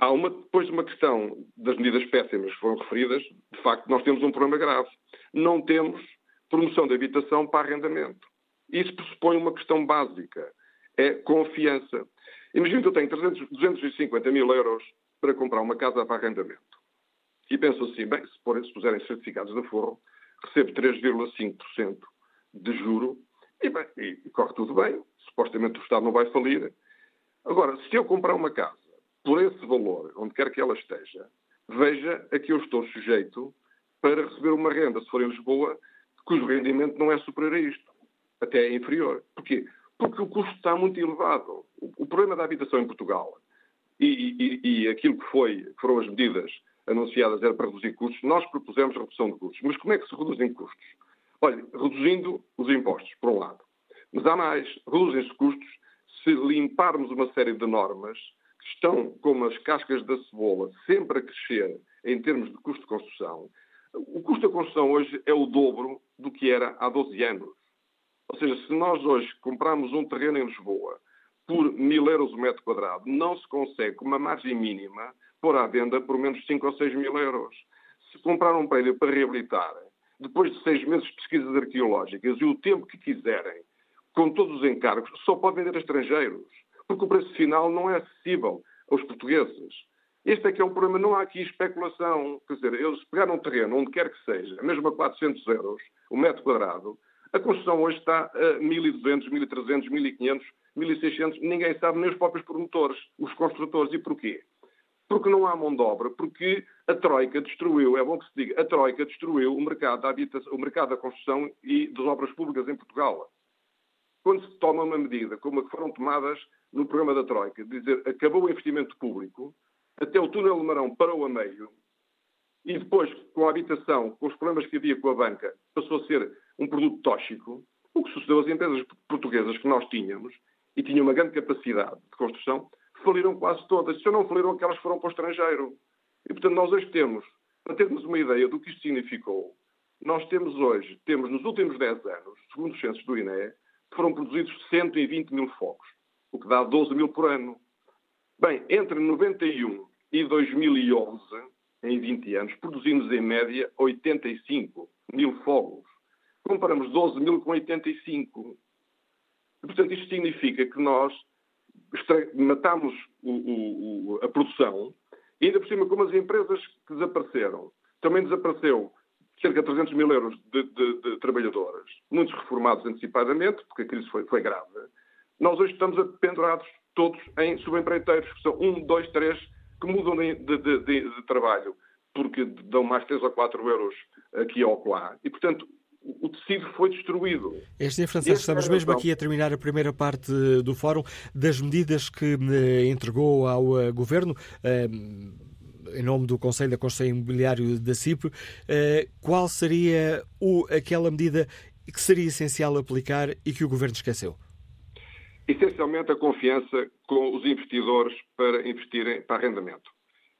Há uma, depois uma questão das medidas péssimas que foram referidas, de facto, nós temos um problema grave. Não temos promoção de habitação para arrendamento. Isso pressupõe uma questão básica, é confiança. Imagino que eu tenho 300, 250 mil euros para comprar uma casa para arrendamento. E penso assim, bem, se, por, se puserem certificados de forro, recebo 3,5% de juro e, bem, e corre tudo bem. Supostamente o Estado não vai falir. Agora, se eu comprar uma casa por esse valor, onde quer que ela esteja, veja a que eu estou sujeito para receber uma renda, se for em Lisboa, cujo rendimento não é superior a isto. Até é inferior. Porquê? Porque o custo está muito elevado. O, problema da habitação em Portugal e, e, e aquilo que, foi, que foram as medidas anunciadas era para reduzir custos, nós propusemos redução de custos. Mas como é que se reduzem custos? Olha, reduzindo os impostos, por um lado. Mas há mais, reduzem-se custos se limparmos uma série de normas estão como as cascas da cebola, sempre a crescer em termos de custo de construção. O custo da construção hoje é o dobro do que era há 12 anos. Ou seja, se nós hoje comprarmos um terreno em Lisboa por mil euros o metro quadrado, não se consegue, com uma margem mínima, pôr à venda por menos 5 ou 6 mil euros. Se comprar um prédio para reabilitar, depois de seis meses de pesquisas arqueológicas e o tempo que quiserem, com todos os encargos, só pode vender a estrangeiros, porque o preço final não é acessível aos portugueses. Este é que é o problema, não há aqui especulação. Quer dizer, eles pegaram um terreno, onde quer que seja, mesmo a 400 euros o metro quadrado, a construção hoje está a 1.200, 1.300, 1.500, 1.600, ninguém sabe, nem os próprios promotores, os construtores. E porquê? Porque não há mão de obra, porque a Troika destruiu, é bom que se diga, a Troika destruiu o mercado da, habitação, o mercado da construção e das obras públicas em Portugal. Quando se toma uma medida como a que foram tomadas no programa da Troika, de dizer acabou o investimento público, até o túnel de Marão parou a meio, e depois, com a habitação, com os problemas que havia com a banca, passou a ser um produto tóxico, o que sucedeu às empresas portuguesas que nós tínhamos, e tinham uma grande capacidade de construção, faliram quase todas. Se não faliram, aquelas foram para o estrangeiro. E, portanto, nós hoje temos, para termos uma ideia do que isto significou, nós temos hoje, temos nos últimos 10 anos, segundo os censos do INE, foram produzidos 120 mil focos, o que dá 12 mil por ano. Bem, entre 91 e 2011, em 20 anos, produzimos em média 85 mil fogos. Comparamos 12 mil com 85. E, portanto, isto significa que nós matamos o, o, a produção e ainda por cima, como as empresas que desapareceram, também desapareceu cerca de 300 mil euros de, de, de trabalhadoras, muitos reformados antecipadamente, porque a crise foi, foi grave, nós hoje estamos pendurados todos em subempreiteiros, que são um, dois, três, que mudam de, de, de, trabalho, porque dão mais 3 ou 4 euros aqui ou lá. E, portanto, o tecido foi destruído. Este dia, Francisco, estamos mesmo aqui a terminar a primeira parte do fórum das medidas que eh, entregou ao eh, Governo. Eh, em nome do Conselho da Construção Imobiliário da CIP, qual seria o, aquela medida que seria essencial aplicar e que o Governo esqueceu? Essencialmente a confiança com os investidores para investirem para arrendamento.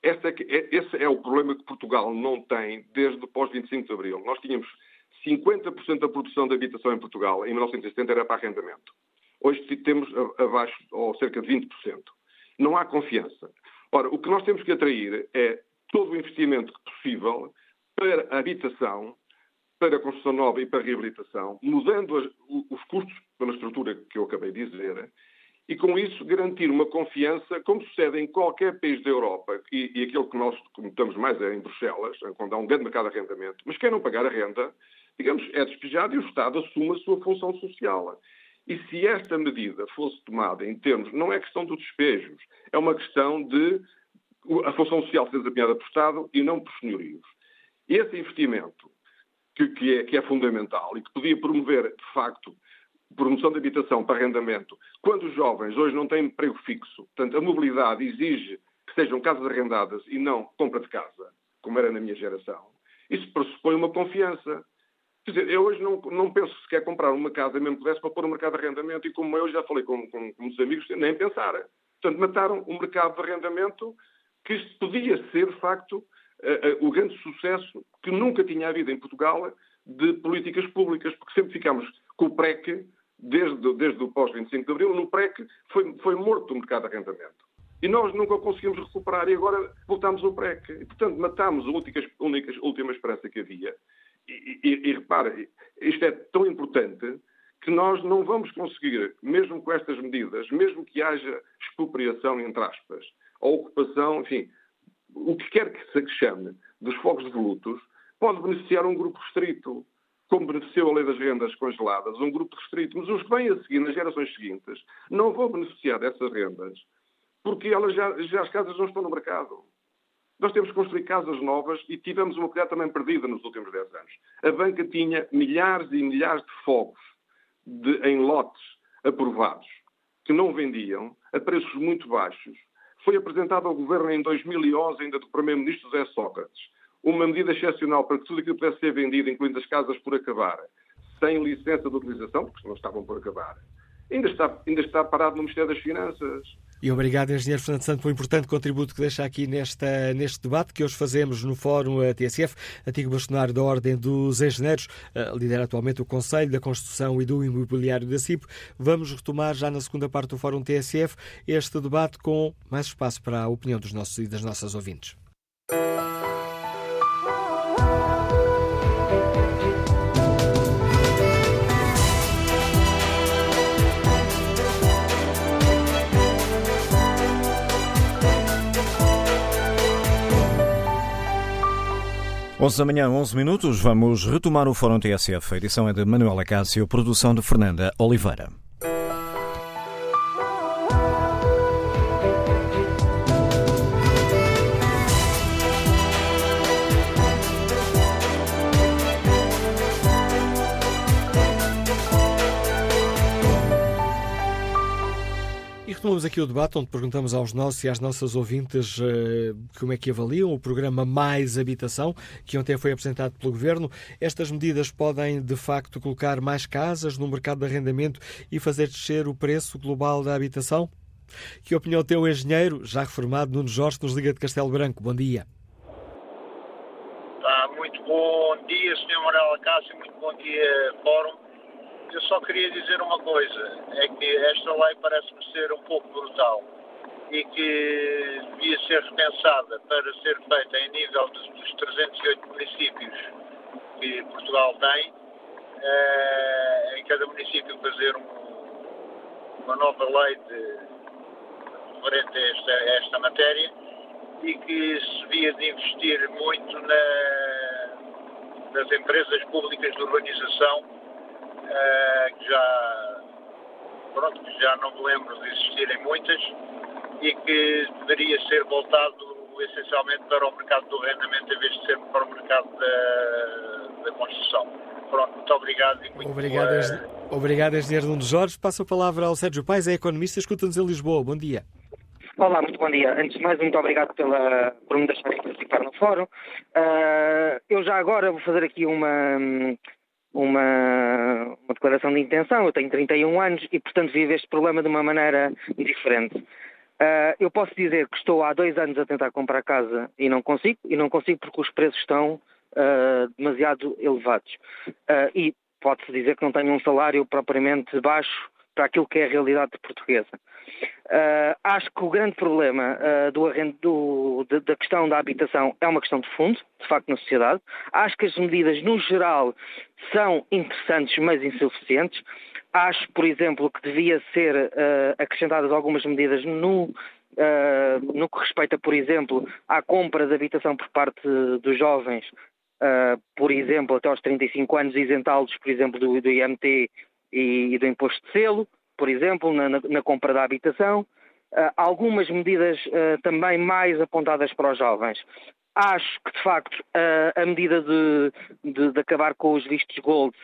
É que, é, esse é o problema que Portugal não tem desde pós-25 de Abril. Nós tínhamos 50% da produção de habitação em Portugal, em 1970, era para arrendamento. Hoje temos abaixo, ou cerca de 20%. Não há confiança. Ora, o que nós temos que atrair é todo o investimento possível para a habitação, para construção nova e para reabilitação, mudando os custos pela estrutura que eu acabei de dizer, e com isso garantir uma confiança, como sucede em qualquer país da Europa, e, e aquilo que nós estamos mais é em Bruxelas, quando há um grande mercado de arrendamento, mas quem não pagar a renda digamos, é despejado e o Estado assume a sua função social. E se esta medida fosse tomada em termos, não é questão dos despejos, é uma questão de a função social ser desempenhada por Estado e não por senhorios. Esse investimento, que, que, é, que é fundamental e que podia promover, de facto, promoção de habitação para arrendamento, quando os jovens hoje não têm emprego fixo, portanto, a mobilidade exige que sejam casas arrendadas e não compra de casa, como era na minha geração, isso pressupõe uma confiança. Quer dizer, eu hoje não, não penso sequer comprar uma casa, mesmo que pudesse, para pôr um mercado de arrendamento, e como eu já falei com, com, com muitos amigos, nem pensar. Portanto, mataram um mercado de arrendamento que podia ser, de facto, uh, o grande sucesso que nunca tinha havido em Portugal de políticas públicas, porque sempre ficámos com o PREC, desde, desde o pós-25 de Abril, no PREC foi, foi morto o mercado de arrendamento. E nós nunca conseguimos recuperar, e agora voltamos ao PREC. E, portanto, matámos a única, única, última esperança que havia, e, e, e repare, isto é tão importante que nós não vamos conseguir, mesmo com estas medidas, mesmo que haja expropriação, entre aspas, ou ocupação, enfim, o que quer que se chame, dos fogos de volutos, pode beneficiar um grupo restrito, como beneficiou a lei das rendas congeladas, um grupo restrito. Mas os que vêm a seguir, nas gerações seguintes, não vão beneficiar dessas rendas, porque elas já, já as casas não estão no mercado. Nós temos que construir casas novas e tivemos uma oportunidade também perdida nos últimos 10 anos. A banca tinha milhares e milhares de fogos de, em lotes aprovados que não vendiam a preços muito baixos. Foi apresentado ao governo em 2011, ainda do primeiro-ministro José Sócrates, uma medida excepcional para que tudo aquilo pudesse ser vendido, incluindo as casas por acabar, sem licença de utilização, porque não estavam por acabar, ainda está, ainda está parado no Ministério das Finanças. E obrigado, Engenheiro Fernando Santos, pelo importante contributo que deixa aqui nesta, neste debate que hoje fazemos no Fórum TSF, antigo bastonário da Ordem dos Engenheiros, eh, lidera atualmente o Conselho da Construção e do Imobiliário da CIP. Vamos retomar já na segunda parte do Fórum TSF este debate com mais espaço para a opinião dos nossos e das nossas ouvintes. Onze da manhã, 11 minutos, vamos retomar o Fórum TSF. A edição é de Manuela Cássio, produção de Fernanda Oliveira. Retomamos aqui o debate onde perguntamos aos nossos e às nossas ouvintes uh, como é que avaliam o programa Mais Habitação, que ontem foi apresentado pelo Governo. Estas medidas podem, de facto, colocar mais casas no mercado de arrendamento e fazer descer o preço global da habitação? Que opinião tem o engenheiro, já reformado, Nuno Jorge, nos Liga de Castelo Branco? Bom dia. Tá, muito bom dia, Sr. Manuel Cássio, muito bom dia, Fórum. Eu só queria dizer uma coisa, é que esta lei parece-me ser um pouco brutal e que devia ser repensada para ser feita em nível dos, dos 308 municípios que Portugal tem, eh, em cada município fazer um, uma nova lei de, referente a esta, a esta, matéria e que se devia de investir muito na, nas empresas públicas de urbanização uh, que já pronto, que já não me lembro de existirem muitas e que deveria ser voltado essencialmente para o mercado do arrendamento em vez de ser para o mercado da, da construção. Pronto, muito obrigado e muito Obrigado, boa... obrigado engenheiro Nuno Jorge. Passo a palavra ao Sérgio Pais, é economista, escuta-nos em Lisboa. Bom dia. Olá, muito bom dia. Antes de mais, muito obrigado pela, por me deixarem participar no fórum. Uh, eu já agora vou fazer aqui uma, uma, uma declaração de intenção. Eu tenho 31 anos e, portanto, vivo este problema de uma maneira diferente. Uh, eu posso dizer que estou há dois anos a tentar comprar casa e não consigo, e não consigo porque os preços estão uh, demasiado elevados. Uh, e pode-se dizer que não tenho um salário propriamente baixo para aquilo que é a realidade portuguesa. Uh, acho que o grande problema uh, do, do, de, da questão da habitação é uma questão de fundo, de facto, na sociedade. Acho que as medidas, no geral, são interessantes, mas insuficientes. Acho, por exemplo, que devia ser uh, acrescentadas algumas medidas no, no que respeita, por exemplo, à compra de habitação por parte dos jovens, por exemplo, até aos 35 anos, isentá-los, por exemplo, do, do IMT e, e do imposto de selo, por exemplo, na, na, na compra da habitação. Uh, algumas medidas uh, também mais apontadas para os jovens. Acho que, de facto, uh, a medida de, de, de, acabar com os vistos gold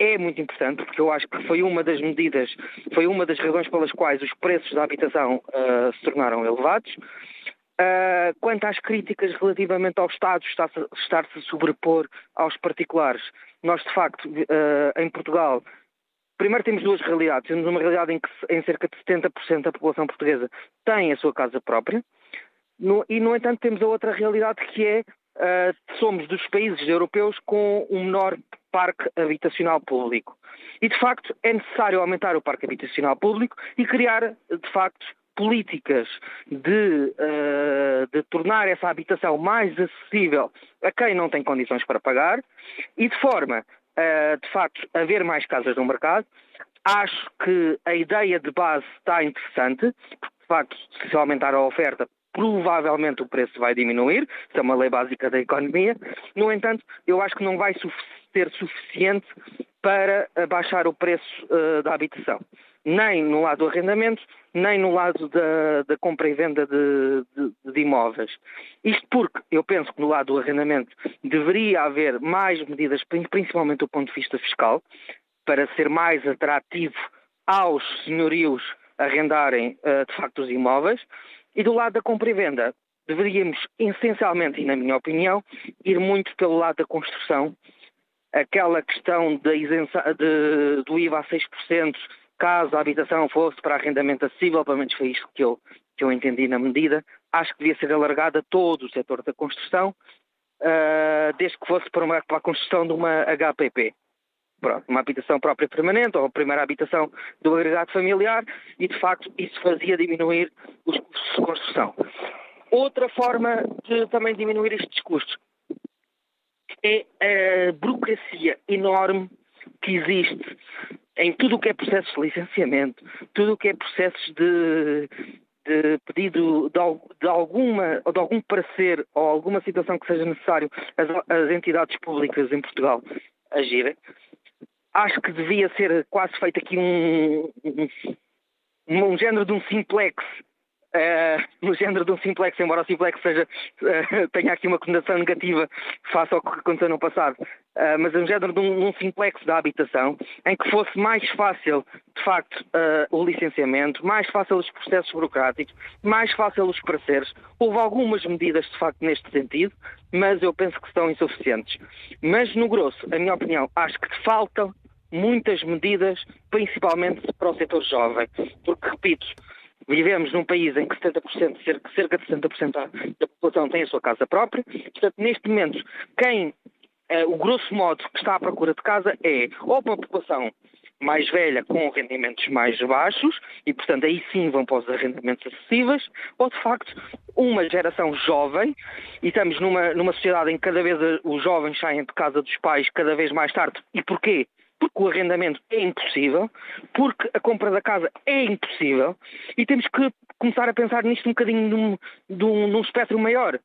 é muito importante, porque eu acho que foi uma das medidas, foi uma das razões pelas quais os preços da habitação se tornaram elevados. quanto às críticas relativamente ao Estado estar-se estar a sobrepor aos particulares, nós, de facto, em Portugal, Primeiro temos duas realidades. Temos uma realidade em que em cerca de 70% da população portuguesa tem a sua casa própria no, e, no entanto, temos a outra realidade que é uh, somos dos países europeus com um menor parque habitacional público. E, de facto, é necessário aumentar o parque habitacional público e criar, de facto, políticas de, uh, de, tornar essa habitação mais acessível a quem não tem condições para pagar e de forma uh, de facto, haver mais casas no mercado. Acho que a ideia de base está interessante, porque, de facto, se aumentar a oferta, provavelmente o preço vai diminuir, isso é uma lei básica da economia. No entanto, eu acho que não vai ser suficiente para baixar o preço uh, da habitação, nem no lado do arrendamento, nem no lado da, da compra e venda de, de, de, imóveis. Isto porque eu penso que no lado do arrendamento deveria haver mais medidas, principalmente do ponto de vista fiscal, para ser mais atrativo aos senhorios arrendarem uh, de facto os imóveis. E do lado da compra e venda, deveríamos essencialmente, e na minha opinião, ir muito pelo lado da construção. Aquela questão da isenção, de, do IVA a 6%, caso a habitação fosse para arrendamento acessível, pelo menos foi isto que eu, que eu entendi na medida, acho que devia ser alargada a todo o setor da construção, uh, desde que fosse para, uma, para a construção de uma HPP pronto, uma habitação própria permanente ou a primeira habitação do agregado familiar e, de facto, isso fazia diminuir os custos de construção. Outra forma de também diminuir estes custos é a burocracia enorme que existe em tudo o que é processos de licenciamento, tudo o que é processos de, de pedido de, de, alguma de algum parecer ou alguma situação que seja necessário as, as entidades públicas em Portugal agirem, acho que devia ser quase feito aqui um, um, um género de um simplex. [LAUGHS] Uh, no género de um simplex, embora o simplex seja, uh, tenha aqui uma conotação negativa face ao que aconteceu no passado, uh, mas um género de um, um, simplex da habitação, em que fosse mais fácil, de facto, o licenciamento, mais fácil os processos burocráticos, mais fácil os pareceres. Houve algumas medidas, de facto, neste sentido, mas eu penso que estão insuficientes. Mas, no grosso, a minha opinião, acho que faltam muitas medidas, principalmente para o setor jovem. Porque, repito, vivemos num país em que 70%, cerca, cerca de 60% da população tem a sua casa própria. Portanto, neste momento, quem, eh, o grosso modo, que está à procura de casa é ou uma população mais velha com rendimentos mais baixos e, portanto, aí sim vão para os arrendamentos acessíveis, ou de facto uma geração jovem, e estamos numa, numa sociedade em que cada vez os jovens saem de casa dos pais cada vez mais tarde. E porquê? Porque o arrendamento é impossível, porque a compra da casa é impossível e temos que começar a pensar nisto um bocadinho num, num, num espectro maior.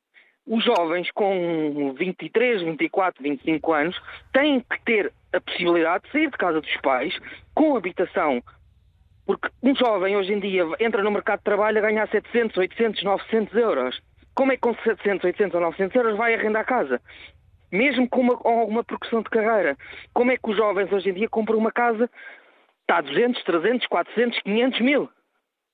Os jovens com 23, 24, 25 anos têm que ter a possibilidade de sair de casa dos pais com habitação porque um jovem hoje em dia entra no mercado de trabalho a ganhar 700, 800, 900 euros. Como é que com 700, 800 ou 900 euros vai arrendar casa? Mesmo com, uma, alguma progressão de carreira. Como é que os jovens hoje em dia compram uma casa? Está a 200, 300, 400, 500 mil.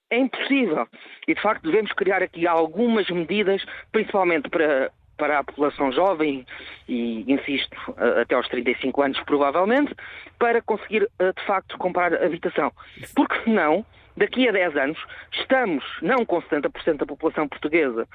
É impossível. E de facto devemos criar aqui algumas medidas, principalmente para, para a população jovem, e insisto, até aos 35 anos provavelmente, para conseguir de facto comprar habitação. Porque senão, daqui a 10 anos, estamos não com 70% da população portuguesa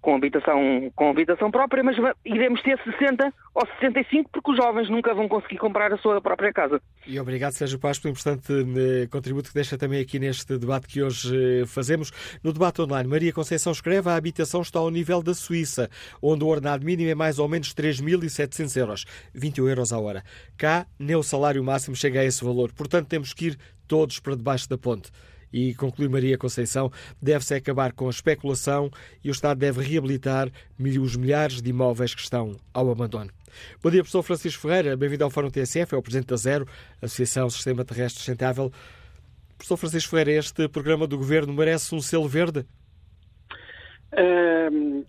com habitação, com habitação própria, mas iremos ter 60 ou 65 porque os jovens nunca vão conseguir comprar a sua própria casa. E obrigado, Sérgio Paz, pelo importante eh, contributo que deixa também aqui neste debate que hoje eh, fazemos. No debate online, Maria Conceição escreve a habitação está ao nível da Suíça, onde o ordenado mínimo é mais ou menos 3.700 euros, 21 euros a hora. Cá, nem o salário máximo chega a esse valor, portanto temos que ir todos para debaixo da ponte. E conclui Maria Conceição, deve-se acabar com a especulação e o Estado deve reabilitar os milhares de imóveis que estão ao abandono. Bom dia, professor Francisco Ferreira, bem-vindo ao Fórum TSF, é o Presidente da Zero, Associação Sistema Terrestre Sustentável. Professor Francisco Ferreira, este programa do Governo merece um selo verde?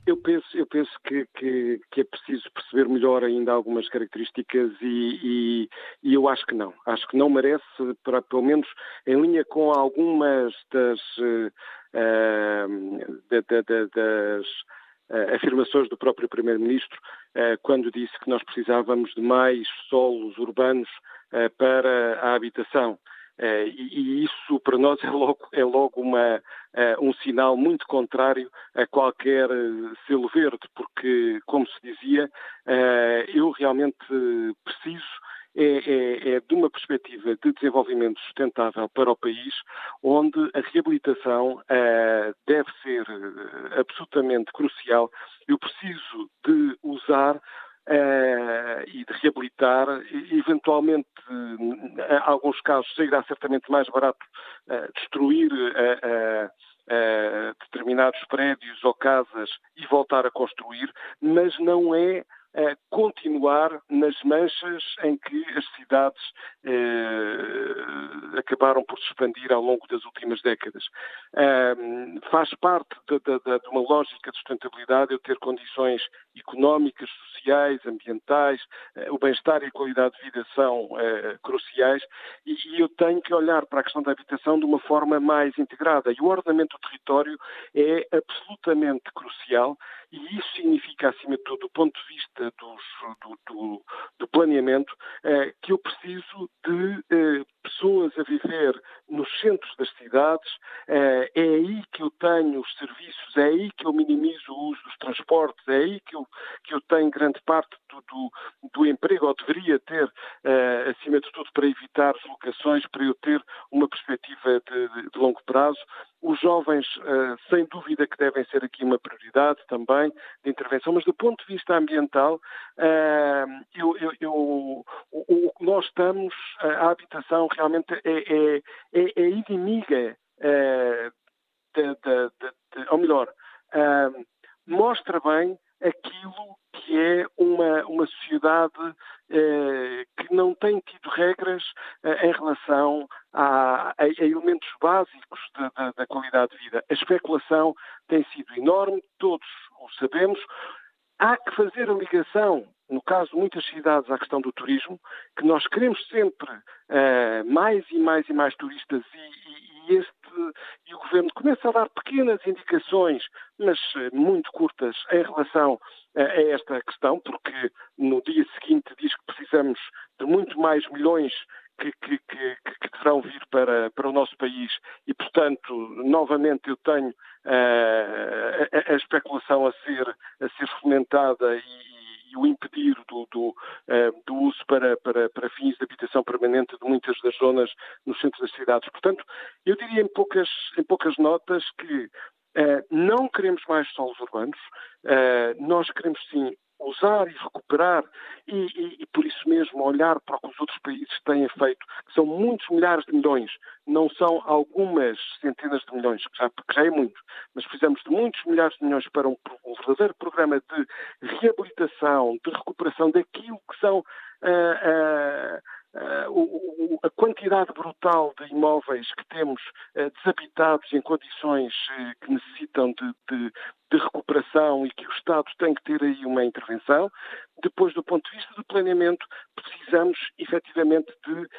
Eu penso, eu penso que, que, que, é preciso perceber melhor ainda algumas características e, e, e, eu acho que não. Acho que não merece, para, pelo menos em linha com algumas das, uh, das uh, afirmações do próprio Primeiro-Ministro, uh, quando disse que nós precisávamos de mais solos urbanos para a habitação. Uh, e, isso para nós [LAUGHS] é logo, é logo uma, uh, um sinal muito contrário a qualquer uh, selo verde, porque, como se dizia, eu realmente preciso é, é, é, de uma perspectiva de desenvolvimento sustentável para o país, onde a reabilitação deve ser absolutamente crucial. Eu preciso de usar uh, e de reabilitar. Eventualmente, em alguns casos, sairá certamente mais barato uh, destruir determinados prédios ou casas e voltar a construir, mas não é continuar nas manchas em que as cidades eh, acabaram por se expandir ao longo das últimas décadas. faz parte de, de, de, uma lógica de sustentabilidade eu ter condições económicas, sociais, ambientais, eh, o bem-estar e a qualidade de vida são eh, cruciais e, e, eu tenho que olhar para a questão da habitação de uma forma mais integrada. E o ordenamento do território é absolutamente crucial e isso significa, acima de tudo, do ponto de vista dos, do, do, do, planeamento, eh, que eu preciso de eh, pessoas a viver nos centros das cidades, eh, é aí que eu tenho os serviços, é aí que eu minimizo o uso dos transportes, é aí que eu, que eu tenho grande parte do, do, do emprego, ou deveria ter, eh, acima de tudo, para evitar deslocações, para eu ter uma perspectiva de, de, longo prazo. Os jovens, eh, sem dúvida, que devem ser aqui uma prioridade também de intervenção, mas do ponto de vista ambiental, eu, eu, eu, nós estamos, a habitação realmente é, é, é, é inimiga, de, de, de, ou melhor, mostra bem aquilo que é uma, uma sociedade eh, que não tem tido regras eh, em relação a, a, a elementos básicos da, da, da, qualidade de vida. A especulação tem sido enorme, todos o sabemos. Há que fazer a ligação, no caso de muitas cidades, à questão do turismo, que nós queremos sempre eh, mais e mais e mais turistas e, e, e este e o governo começa a dar pequenas indicações, mas eh, muito curtas, em relação a, a esta questão, porque no dia seguinte diz que precisamos de muito mais milhões que, que, que, que, deverão vir para, para o nosso país e, portanto, novamente eu tenho uh, a, a, especulação a ser, a ser fomentada e, e o impedir do, do, uh, do uso para, para, para, fins de habitação permanente de muitas das zonas nos centros das cidades. Portanto, eu diria em poucas, em poucas notas que uh, não queremos mais solos urbanos, nós queremos sim usar e recuperar e, e, e, por isso mesmo olhar para o que os outros países têm feito, que são muitos milhares de milhões, não são algumas centenas de milhões, que já, que já é muito, mas precisamos de muitos milhares de milhões para um, um verdadeiro programa de reabilitação, de recuperação daquilo que são uh, uh, Uh, a quantidade brutal de imóveis que temos uh, desabitados em condições uh, que necessitam de, de, de, recuperação e que o Estado tem que ter aí uma intervenção. Depois, do ponto de vista do planeamento, precisamos efetivamente de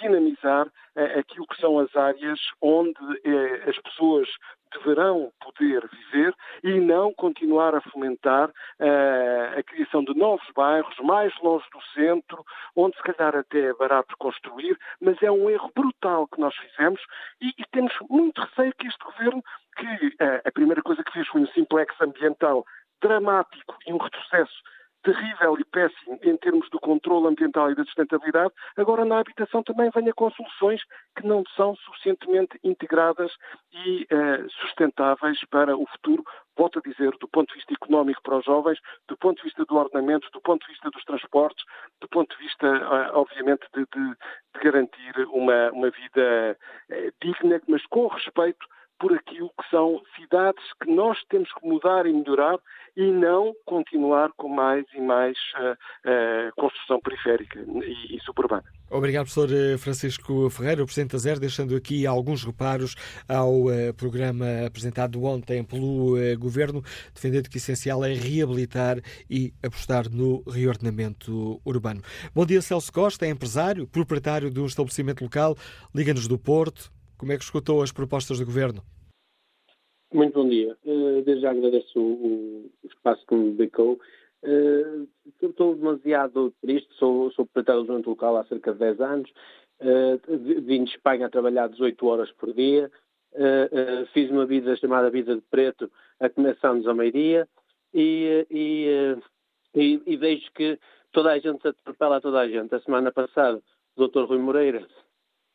dinamizar aquilo que são as áreas onde as pessoas deverão poder viver e não continuar a fomentar uh, a criação de novos bairros mais longe do centro, onde se calhar até é barato construir, mas é um erro brutal que nós fizemos e, e temos muito receio que este governo, que uh, a primeira coisa que fez foi um simplex ambiental dramático e um retrocesso terrível e péssimo em termos do controle ambiental e da sustentabilidade, agora na habitação também venha com soluções que não são suficientemente integradas e uh, sustentáveis para o futuro, volto a dizer, do ponto de vista económico para os jovens, do ponto de vista do ordenamento, do ponto de vista dos transportes, do ponto de vista, uh, obviamente, de, de, de, garantir uma, uma vida uh, digna, mas com respeito por aquilo que são cidades que nós temos que mudar e melhorar e não continuar com mais e mais uh, uh, construção periférica e, e suburbana. Obrigado, professor eh, Francisco Ferreira, o Presidente da ZER, deixando aqui alguns reparos ao uh, programa apresentado ontem pelo Governo, defendendo que o essencial é reabilitar e apostar no reordenamento urbano. Bom dia, Celso Costa, é empresário, proprietário de um estabelecimento local, Liga-nos do Porto. Como é que escutou as propostas do Governo? Muito bom dia. Uh, desde já agradeço o, espaço que me dedicou. Uh, estou demasiado triste, sou, sou proprietário do junto local há cerca de 10 anos. Uh, vim de Espanha a trabalhar 18 horas por dia. Fiz uma vida chamada Vida de Preto a começar-nos ao meio-dia e, e, e, e, vejo que toda a gente se atropela a toda a gente. A semana passada, o Dr. Rui Moreira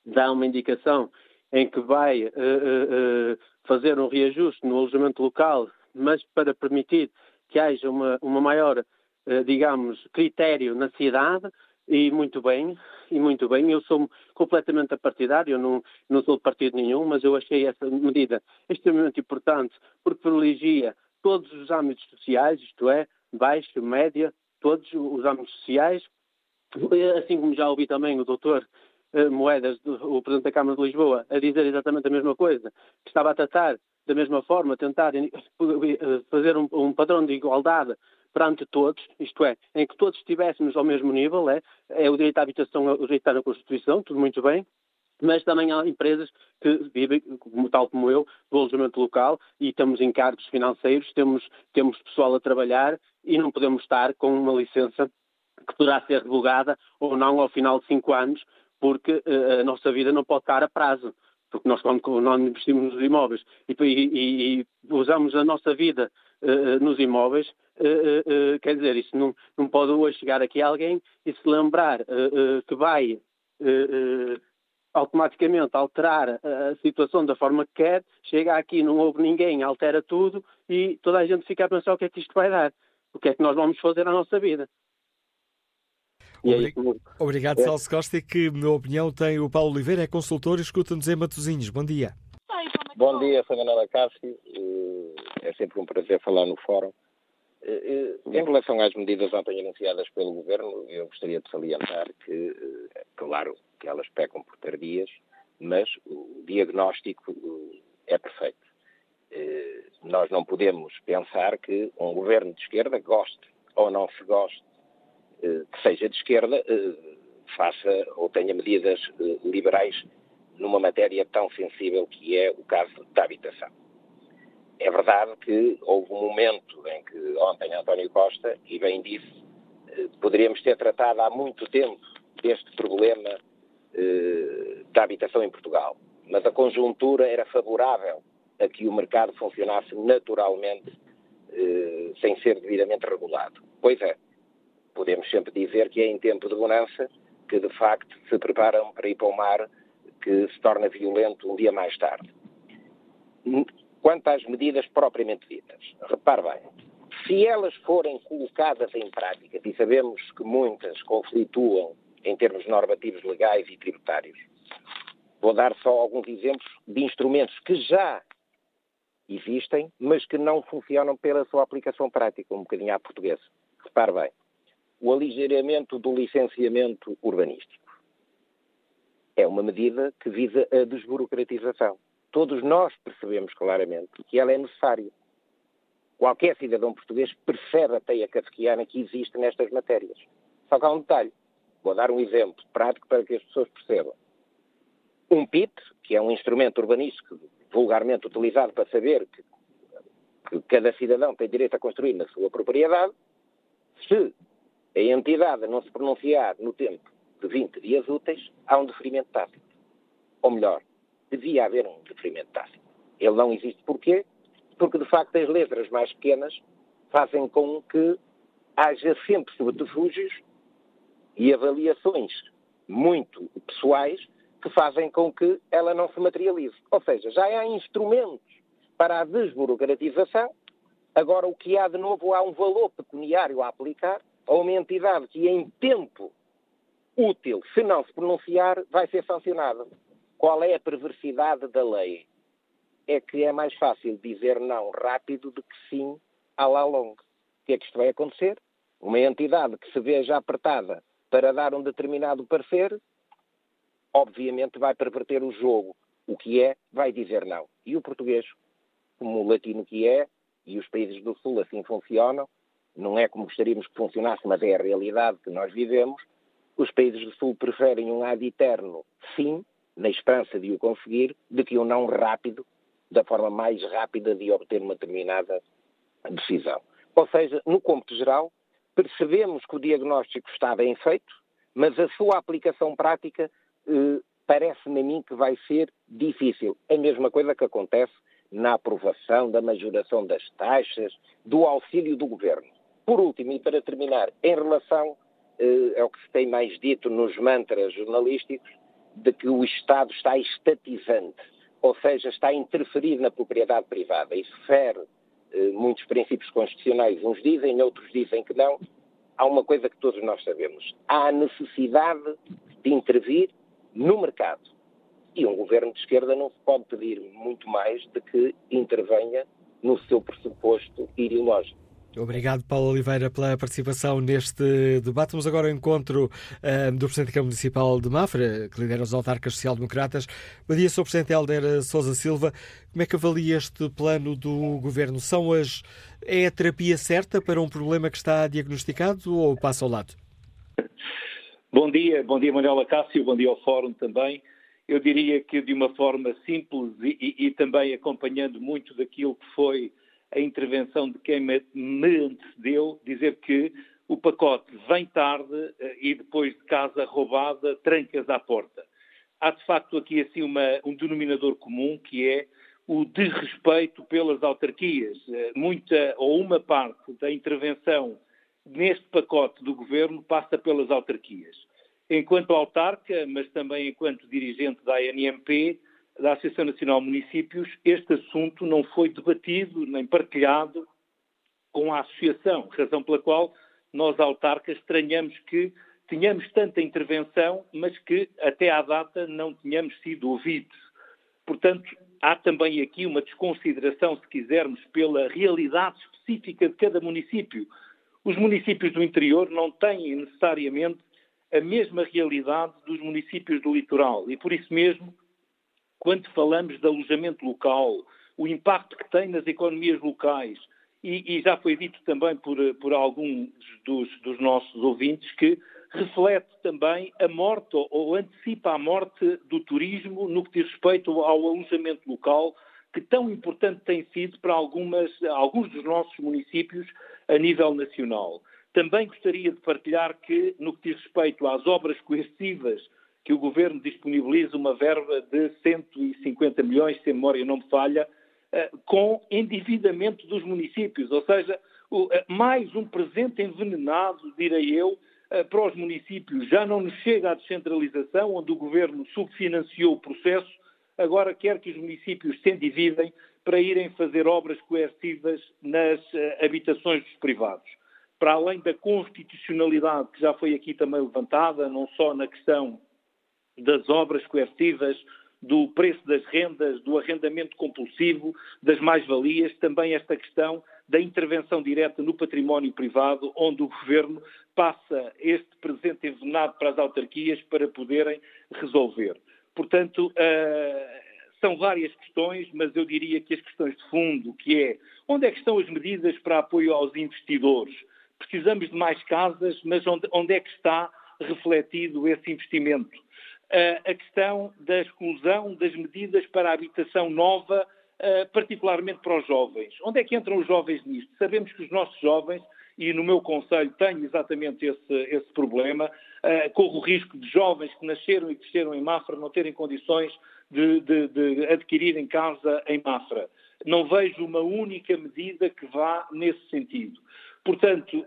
dá uma indicação em que vai uh, uh, fazer um reajuste no alojamento local, mas para permitir que haja uma, uma maior digamos, critério na cidade, e muito bem, e muito bem. Eu sou completamente apartidário, não, não sou de partido nenhum, mas eu achei essa medida extremamente importante, porque privilegia todos os âmbitos sociais, isto é, baixo, média, todos os âmbitos sociais, assim como já ouvi também o doutor eh, Moedas, o Presidente da Câmara de Lisboa, a dizer exatamente a mesma coisa, que estava a tratar da mesma forma, tentar eh, fazer um, um padrão de igualdade perante todos, isto é, em que todos estivéssemos ao mesmo nível, é, é o direito à habitação, o direito na Constituição, tudo muito bem, mas também há empresas que vivem, tal como eu, do alojamento local e temos encargos financeiros, temos, temos pessoal a trabalhar e não podemos estar com uma licença que poderá ser revogada ou não ao final de cinco anos, porque uh, a nossa vida não pode estar a prazo. Porque nós, quando investimos nos imóveis e, e, e usamos a nossa vida uh, nos imóveis, uh, quer dizer, isso não, não pode hoje chegar aqui alguém e se lembrar que vai automaticamente alterar a situação da forma que quer, chega aqui, não houve ninguém, altera tudo e toda a gente fica a pensar o que é que isto vai dar, o que é que nós vamos fazer à nossa vida. Obrig... Obrigado, é. Celso Costa, que, na opinião, tem o Paulo Oliveira, é consultor e escuta-nos em Matosinhos. Bom dia. Bom dia, Manuela Cássio. É sempre um prazer falar no fórum. Eh, eh, em relação às medidas ontem anunciadas pelo Governo, eu gostaria de salientar que, eh, claro, que elas pecam por tardias, mas o diagnóstico é perfeito. Nós não podemos pensar que um governo de esquerda goste ou não se goste, que seja de esquerda, faça ou tenha medidas liberais numa matéria tão sensível que é o caso da habitação. É verdade que houve um momento em que ontem António Costa, e bem disse, eh, poderíamos ter tratado há muito tempo deste problema eh, da habitação em Portugal, mas a conjuntura era favorável a que o mercado funcionasse naturalmente eh, sem ser devidamente regulado. Pois é, podemos sempre dizer que é em tempo de bonança que de facto se preparam para ir para o mar que se torna violento um dia mais tarde. Quanto às medidas propriamente ditas, repare bem, se elas forem colocadas em prática, e sabemos que muitas conflituam em termos normativos legais e tributários, vou dar só alguns exemplos de instrumentos que já existem, mas que não funcionam pela sua aplicação prática, um bocadinho à portuguesa. Repare bem, o aligeiramento do licenciamento urbanístico é uma medida que visa a desburocratização todos nós percebemos claramente que ela é necessária. Qualquer cidadão português percebe a teia kafkiana que existe nestas matérias. Só que há um detalhe. Vou dar um exemplo prático para que as pessoas percebam. Um PIT, que é um instrumento urbanístico vulgarmente utilizado para saber que, que cada cidadão tem direito a construir na sua propriedade, se a entidade não se pronunciar no tempo de 20 dias úteis, há um deferimento tático. Ou melhor, devia haver um deferimento tácito. Ele não existe porquê? Porque, de facto, as letras mais pequenas fazem com que haja sempre subterfúgios e avaliações muito pessoais que fazem com que ela não se materialize. Ou seja, já há instrumentos para a desburocratização, agora o que há de novo há um valor pecuniário a aplicar a uma entidade que em tempo útil, se não se pronunciar, vai ser sancionada. Qual é a perversidade da lei? É que é mais fácil dizer não rápido do que sim à la longa. O que é que isto vai acontecer? Uma entidade que se veja apertada para dar um determinado parecer, obviamente vai perverter o jogo. O que é, vai dizer não. E o português, como o latino que é, e os países do Sul assim funcionam, não é como gostaríamos que funcionasse, mas é a realidade que nós vivemos, os países do Sul preferem um ad eterno sim na esperança de o conseguir, de que um não rápido, da forma mais rápida de obter uma determinada decisão. Ou seja, no cômputo geral, percebemos que o diagnóstico está bem feito, mas a sua aplicação prática eh, parece-me a mim que vai ser difícil. A mesma coisa que acontece na aprovação da majoração das taxas, do auxílio do governo. Por último, e para terminar, em relação eh, ao que se tem mais dito nos mantras jornalísticos, de que o Estado está estatizante, ou seja, está a interferir na propriedade privada. Isso fere eh, muitos princípios constitucionais. Uns dizem, outros dizem que não. há uma coisa que todos nós sabemos. Há a necessidade de intervir no mercado. E um governo de esquerda não se pode pedir muito mais de que intervenha no seu pressuposto ideológico. Obrigado, Paulo Oliveira, pela participação neste debate. Vamos agora ao encontro uh, do Presidente da Câmara Municipal de Mafra, que lidera os autarcas social-democratas. Bom dia, Sr. Presidente Helder Sousa Silva. Como é que avalia este plano do Governo? São as, é a terapia certa para um problema que está diagnosticado ou passa ao lado? Bom dia, bom dia Manuela Cássio, bom dia ao Fórum também. Eu diria que de uma forma simples e, e, e também acompanhando muito daquilo que foi a intervenção de quem me, antecedeu, dizer que o pacote vem tarde eh, e depois de casa roubada, trancas à porta. Há de facto aqui assim uma, um denominador comum que é o desrespeito pelas autarquias. Eh, muita ou uma parte da intervenção neste pacote do governo passa pelas autarquias. Enquanto autarca, mas também enquanto dirigente da ANMP, da Associação Nacional de Municípios, este assunto não foi debatido nem partilhado com a Associação, razão pela qual nós, autarcas, estranhamos que tínhamos tanta intervenção, mas que até à data não tínhamos sido ouvidos. Portanto, há também aqui uma desconsideração, se quisermos, pela realidade específica de cada município. Os municípios do interior não têm necessariamente a mesma realidade dos municípios do litoral e, por isso mesmo, quando falamos de alojamento local, o impacto que tem nas economias locais, e, e já foi dito também por, por alguns dos, dos, nossos ouvintes que reflete também a morte ou, antecipa a morte do turismo no que diz respeito ao alojamento local, que tão importante tem sido para algumas, alguns dos nossos municípios a nível nacional. Também gostaria de partilhar que, no que diz respeito às obras coercivas que o Governo disponibiliza uma verba de 150 milhões, se a memória não me falha, eh, com endividamento dos municípios, ou seja, eh, mais um presente envenenado, direi eu, eh, para os municípios. Já não nos chega à descentralização, onde o Governo subfinanciou o processo, agora quer que os municípios se endividem para irem fazer obras coercivas nas habitações dos privados. Para além da constitucionalidade que já foi aqui também levantada, não só na questão das obras coercivas, do preço das rendas, do arrendamento compulsivo, das mais-valias, também esta questão da intervenção direta no património privado, onde o governo passa este presente envenenado para as autarquias para poderem resolver. Portanto, uh, são várias questões, mas eu diria que as questões de fundo, que é onde é que estão as medidas para apoio aos investidores? Precisamos de mais casas, mas onde, onde é que está refletido esse investimento? A questão da exclusão das medidas para a habitação nova, particularmente para os jovens. Onde é que entram os jovens nisto? Sabemos que os nossos jovens, e no meu Conselho tenho exatamente esse, esse problema, corro o risco de jovens que nasceram e cresceram em Mafra não terem condições de, de, de adquirirem casa em Mafra. Não vejo uma única medida que vá nesse sentido. Portanto,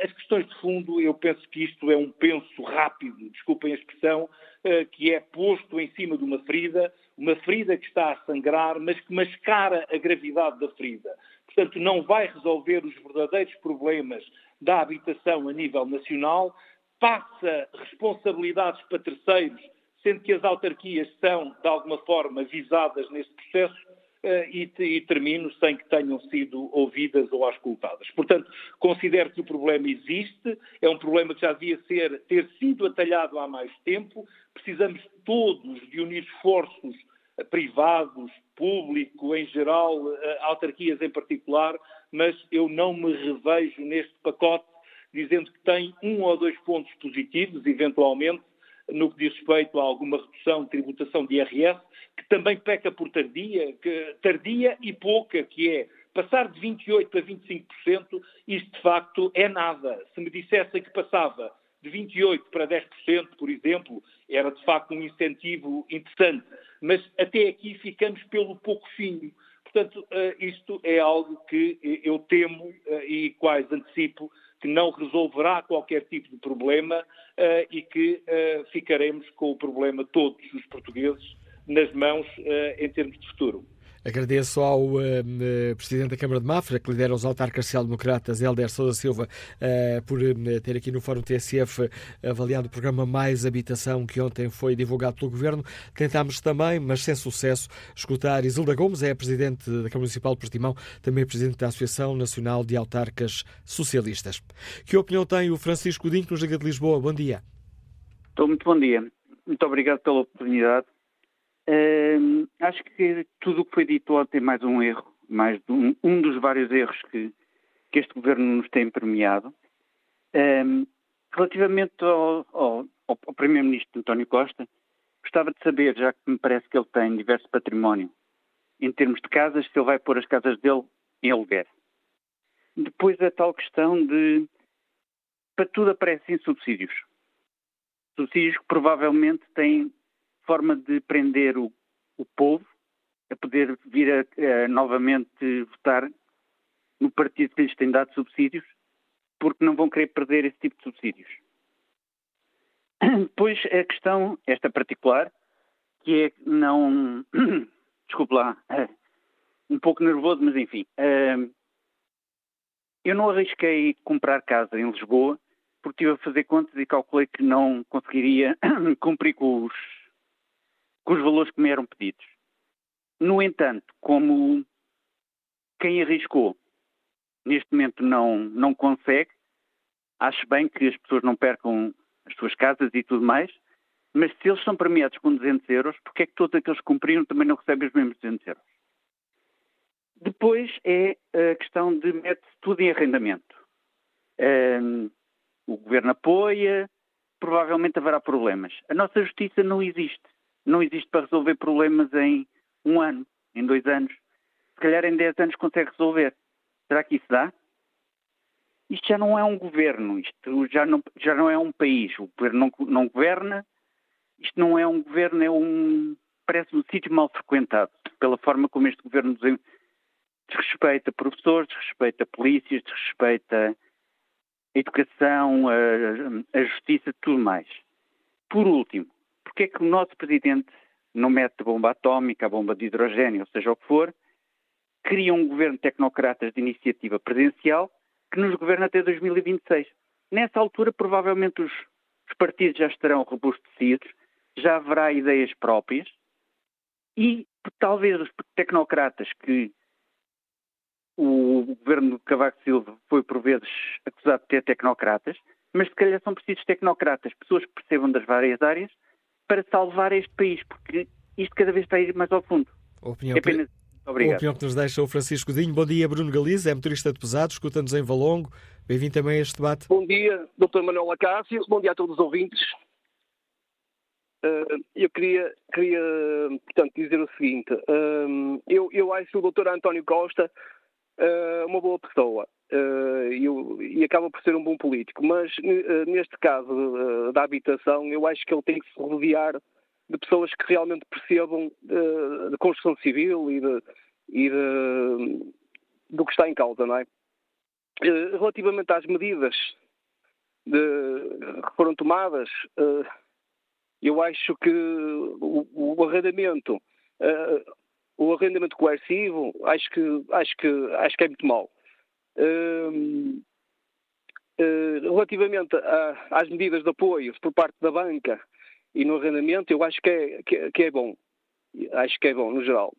as questões de fundo, eu penso que isto é um penso rápido, desculpem a expressão, eh, que é posto em cima de uma ferida, uma ferida que está a sangrar, mas que mascara a gravidade da ferida. Portanto, não vai resolver os verdadeiros problemas da habitação a nível nacional, passa responsabilidades para terceiros, sendo que as autarquias são, de alguma forma, visadas nesse processo, e, e, termino sem que tenham sido ouvidas ou auscultadas. Portanto, considero que o problema existe, é um problema que já devia ser, ter sido atalhado há mais tempo, precisamos todos de unir esforços eh, privados, público em geral, eh, autarquias em particular, mas eu não me revejo neste pacote dizendo que tem um ou dois pontos positivos, eventualmente, no que diz respeito a alguma redução de tributação de IRS, que também peca por tardia, que, tardia e pouca, que é passar de 28% a 25%, isto de facto é nada. Se me dissessem que passava de 28% para 10%, por exemplo, era de facto um incentivo interessante. Mas até aqui ficamos pelo pouco fino. Portanto, eh, isto é algo que eu temo eh, e quase antecipo que não resolverá qualquer tipo de problema uh, e que uh, ficaremos com o problema todos os portugueses nas mãos uh, em termos de futuro. Agradeço ao uh, Presidente da Câmara de Mafra, que lidera os autarcas social-democratas, Helder Sousa Silva, uh, por uh, ter aqui no Fórum TSF avaliado o programa Mais Habitação, que ontem foi divulgado pelo Governo. Tentámos também, mas sem sucesso, escutar Isilda Gomes, é a Presidente da Câmara Municipal de Portimão, também Presidente da Associação Nacional de Autarcas Socialistas. Que opinião tem o Francisco Dinho, nos Liga de Lisboa? Bom dia. Muito bom dia. Muito obrigado pela oportunidade. Uh, acho que tudo o que foi dito ontem é mais um erro, mais um, um dos vários erros que, que, este governo nos tem permeado. Uh, relativamente ao, ao, ao Primeiro-Ministro António Costa, gostava de saber, já que me parece que ele tem diverso património, em termos de casas, se ele vai pôr as casas dele em aluguer. Depois a tal questão de para tudo aparecem subsídios. Subsídios que provavelmente têm forma de prender o, o povo a poder vir a, a, novamente votar no partido que lhes tem dado subsídios, porque não vão querer perder esse tipo de subsídios. Depois a questão, esta particular, que é não. [COUGHS] Desculpe lá, [COUGHS] um pouco nervoso, mas enfim. Eu não arrisquei comprar casa em Lisboa porque estive a fazer contas e calculei que não conseguiria [COUGHS] cumprir com os com os valores que me eram pedidos. No entanto, como quem arriscou neste momento não, não consegue, acho bem que as pessoas não percam as suas casas e tudo mais, mas se eles são premiados com 200 euros, porque é que todos aqueles que cumpriram também não recebem os mesmos 200 euros? Depois é a questão de mete-se tudo em arrendamento. Um, o governo apoia, provavelmente haverá problemas. A nossa justiça não existe não existe para resolver problemas em um ano, em dois anos. Se calhar em dez anos consegue resolver. Será que isso dá? Isto já não é um governo, isto já não, já não é um país. O governo não, não governa, isto não é um governo, é um. parece um sítio mal frequentado, pela forma como este governo desrespeita professores, desrespeita polícias, desrespeita a educação, a, a justiça, tudo mais. Por último, porque é que o nosso presidente não mete bomba atómica, bomba de hidrogênio, ou seja o que for, cria um governo de tecnocratas de iniciativa presidencial que nos governa até 2026. Nessa altura, provavelmente os, os partidos já estarão robustecidos, já haverá ideias próprias e talvez os tecnocratas que o governo de Cavaco Silva foi por vezes acusado de ter tecnocratas, mas se calhar são precisos tecnocratas, pessoas que percebam das várias áreas para salvar este país, porque isto cada vez está a ir mais ao fundo. A opinião, é apenas... Obrigado. A opinião que nos deixa o Francisco Dinho. Bom dia, Bruno Galiza, é motorista de pesados, escuta-nos em Valongo. Bem-vindo também a este debate. Bom dia, Dr. Manuel Acácio. Bom dia a todos os ouvintes. Uh, eu queria, queria, portanto, dizer o seguinte. Uh, eu, eu acho o Dr. António Costa uh, uma boa pessoa uh, e, acaba por ser um bom político. Mas uh, neste caso da habitação, eu acho que ele tem que se rodear de pessoas que realmente percebam de construção civil e, de, e de, do que está em causa, não é? relativamente às medidas de, que foram tomadas, eu acho que o, o arrendamento o arrendamento coercivo acho que acho que acho que é muito mau Uh, relativamente a, às medidas de apoio por parte da banca e no arrendamento, eu acho que é, que, que é bom. Acho que é bom, no geral.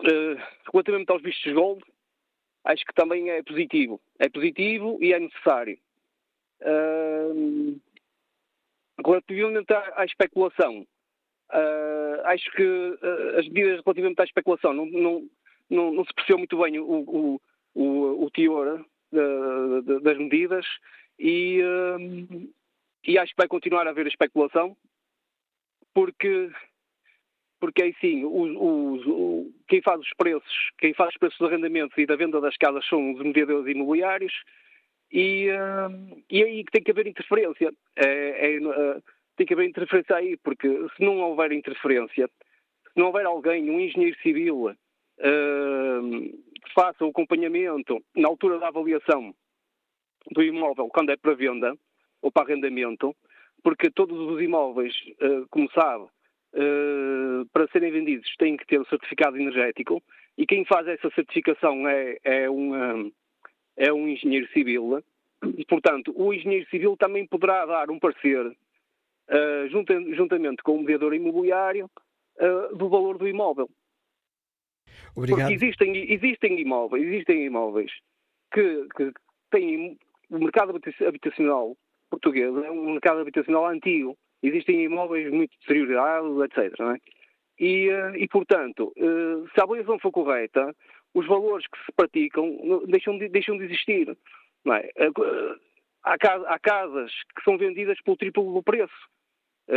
Uh, relativamente aos vistos gold, acho que também é positivo. É positivo e é necessário. Uh, relativamente à, à especulação, uh, acho que as medidas relativamente à especulação não, não, não, não se percebeu muito bem o, o, o, o teor de, de, das medidas e, um, e acho que vai continuar a haver especulação porque porque aí sim, os, os, quem faz os preços, quem faz os preços dos arrendamentos e da venda das casas são os mediadores imobiliários e, uh, e aí tem que haver interferência. É, é, uh, tem que haver interferência aí, porque se não houver interferência, se não houver alguém, um engenheiro civil, uh, faça o acompanhamento na altura da avaliação do imóvel quando é para venda ou para arrendamento, porque todos os imóveis, eh, como sabe, uh, para serem vendidos têm que ter o certificado energético e quem faz essa certificação é, é, um, é um engenheiro civil. Portanto, o engenheiro civil também poderá dar um parecer, uh, juntamente com o mediador imobiliário, uh, do valor do imóvel. Obrigado. Porque existem, existem imóveis, existem imóveis que, que têm o mercado habitacional português, é um mercado habitacional antigo. Existem imóveis muito deteriorados, etc. É? E, eh, e, portanto, eh, se a avaliação for correta, os valores que se praticam deixam de, deixam de existir. É? Eh, há casas que são vendidas pelo triplo do preço.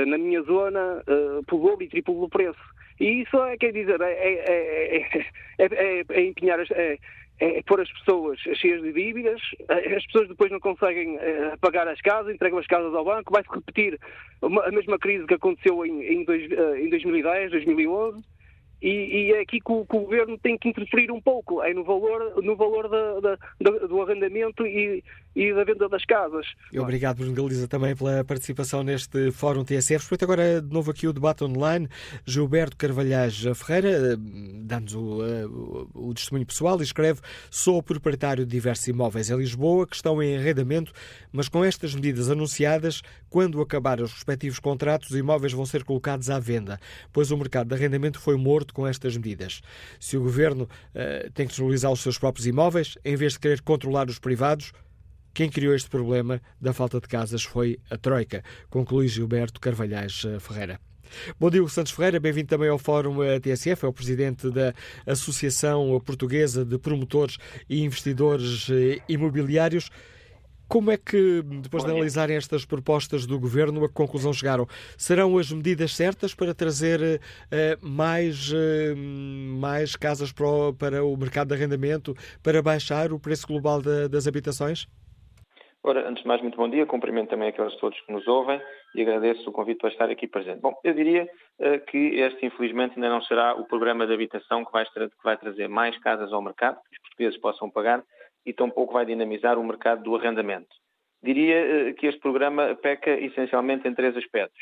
Na minha zona, pelo dobro e triplo preço. E isso é, quer dizer, é, é, é, é empenhar, é, é pôr as pessoas cheias de dívidas, as pessoas depois não conseguem pagar as casas, entregam as casas ao banco, vai-se repetir a mesma crise que aconteceu em, em, dois, em 2010, 2011, e, e, é aqui que o, que o, governo tem que interferir um pouco, é no valor, no valor da, da, do arrendamento e, e, da venda das casas. Obrigado, Bruno Galiza, também pela participação neste Fórum TSF. Respeito agora de novo aqui o debate online. Gilberto Carvalhais Ferreira, eh, dá-nos o, eh, o, testemunho pessoal, e escreve: Sou proprietário de diversos imóveis em Lisboa que estão em arrendamento, mas com estas medidas anunciadas, quando acabar os respectivos contratos, os imóveis vão ser colocados à venda, pois o mercado de arrendamento foi morto com estas medidas. Se o governo uh, tem que desvalorizar os seus próprios imóveis, em vez de querer controlar os privados, quem criou este problema da falta de casas foi a Troika, conclui Gilberto Carvalhais eh, Ferreira. Bom dia, Santos Ferreira, bem-vindo também ao Fórum eh, TSF, é o presidente da Associação Portuguesa de Promotores e Investidores Imobiliários. Como é que, depois de analisarem estas propostas do Governo, a que conclusão chegaram? Serão as medidas certas para trazer uh, mais, uh, mais casas para o, para o, mercado de arrendamento, para baixar o preço global de, das habitações? Ora, antes de mais, muito bom dia. Cumprimento também aqueles todos que nos ouvem e agradeço o convite para estar aqui presente. Bom, eu diria uh, que este, infelizmente, ainda não será o programa de habitação que vai, que vai trazer mais casas ao mercado, que os portugueses possam pagar, e tampouco vai dinamizar o mercado do arrendamento. Diria eh, que este programa peca essencialmente em três aspectos.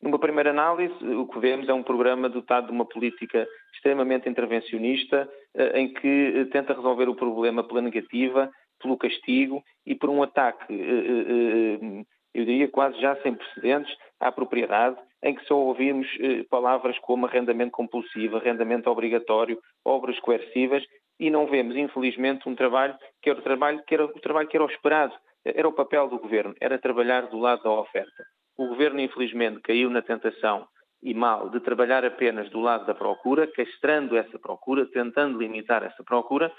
Numa primeira análise, o que vemos é um programa dotado de uma política extremamente intervencionista, eh, em que eh, tenta resolver o problema pela negativa, pelo castigo e por um ataque, eu diria quase já sem precedentes, à propriedade, em que só ouvimos palavras como arrendamento compulsivo, arrendamento obrigatório, obras coercivas, e não vemos, infelizmente, um trabalho que era o trabalho que era o trabalho que era o esperado, era o papel do governo, era trabalhar do lado da oferta. O governo, infelizmente, caiu na tentação e mal de trabalhar apenas do lado da procura, castrando essa procura, tentando limitar essa procura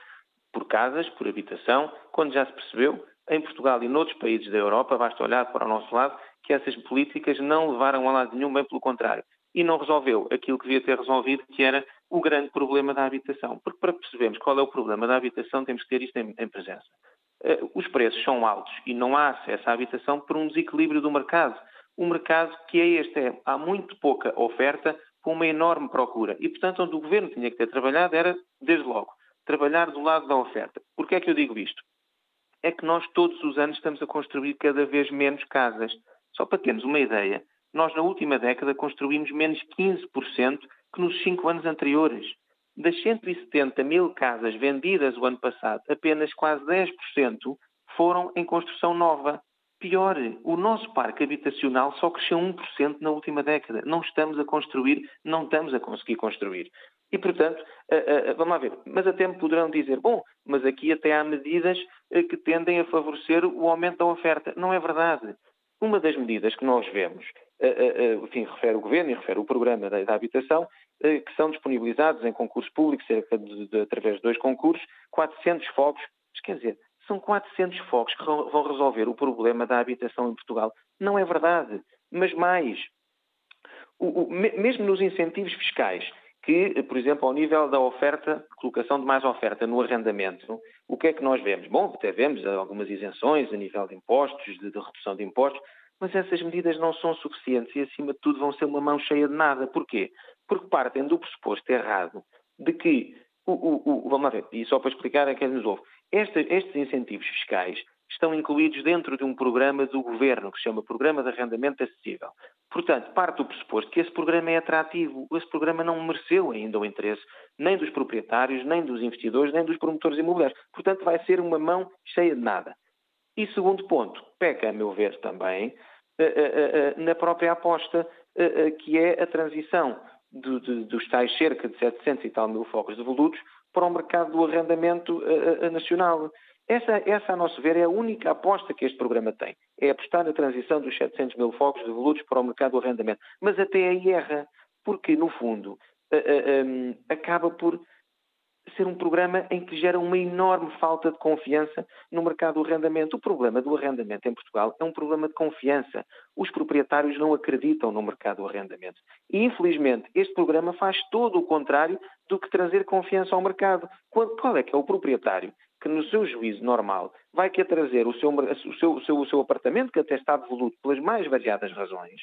por casas, por habitação, quando já se percebeu, em Portugal e noutros países da Europa, basta olhar para o nosso lado, que essas políticas não levaram a lado nenhum, bem pelo contrário. E não resolveu aquilo que devia ter resolvido, que era o grande problema da habitação. Porque para percebermos qual é o problema da habitação, temos que ter isto em, em presença. Uh, os preços são altos e não há acesso à habitação por um desequilíbrio do mercado. O mercado que é este é, há muito pouca oferta com uma enorme procura. E, portanto, onde o governo tinha que ter trabalhado era, desde logo, trabalhar do lado da oferta. Por que é que eu digo isto? É que nós todos os anos estamos a construir cada vez menos casas. Só para termos uma ideia, nós na última década construímos menos 15% que nos cinco anos anteriores. Das 170 mil casas vendidas o ano passado, apenas quase 10% foram em construção nova. Pior, o nosso parque habitacional só cresceu 1% na última década. Não estamos a construir, não estamos a conseguir construir. E, portanto, vamos lá ver, mas até me poderão dizer, bom, mas aqui até há medidas eh, que tendem a favorecer o aumento da oferta. Não é verdade. Uma das medidas que nós vemos enfim, refere o Governo e refere o Programa da, da Habitação, eh, que são disponibilizados em concurso público, cerca de, de, através de dois concursos, 400 fogos. Mas, quer dizer, são 400 fogos que vão resolver o problema da habitação em Portugal. Não é verdade. Mas mais, o, o, mesmo nos incentivos fiscais, que, por exemplo, ao nível da oferta, colocação de mais oferta no arrendamento, o que é que nós vemos? Bom, até vemos algumas isenções a nível de impostos, de, de redução de impostos, mas essas medidas não são suficientes e, acima de tudo, vão ser uma mão cheia de nada. Porquê? Porque partem do pressuposto errado de que, o, o, o, vamos lá ver, e só para explicar a quem nos ouve, estes incentivos fiscais estão incluídos dentro de um programa do governo, que se chama Programa de Arrendamento Acessível. Portanto, parte do pressuposto que esse programa é atrativo. Esse programa não mereceu ainda o interesse nem dos proprietários, nem dos investidores, nem dos promotores imobiliários. Portanto, vai ser uma mão cheia de nada. E segundo ponto, peca, a meu ver também, eh, eh, eh, na própria aposta, que é a transição dos tais cerca de 700 e tal mil focos devolutos para o mercado do arrendamento nacional. Essa, essa, a nosso ver, é a única aposta que este programa tem. É apostar na transição dos 700 mil focos devolutos para o mercado do arrendamento. Mas até aí erra, porque, no fundo, acaba por ser um programa em que gera uma enorme falta de confiança no mercado do arrendamento. O problema do arrendamento em Portugal é um problema de confiança. Os proprietários não acreditam no mercado do arrendamento. E, infelizmente, este programa faz todo o contrário do que trazer confiança ao mercado. Qual é que é o proprietário que, no seu juízo normal, vai querer trazer o seu, o seu, o seu, o seu apartamento, que até está devoluto pelas mais variadas razões,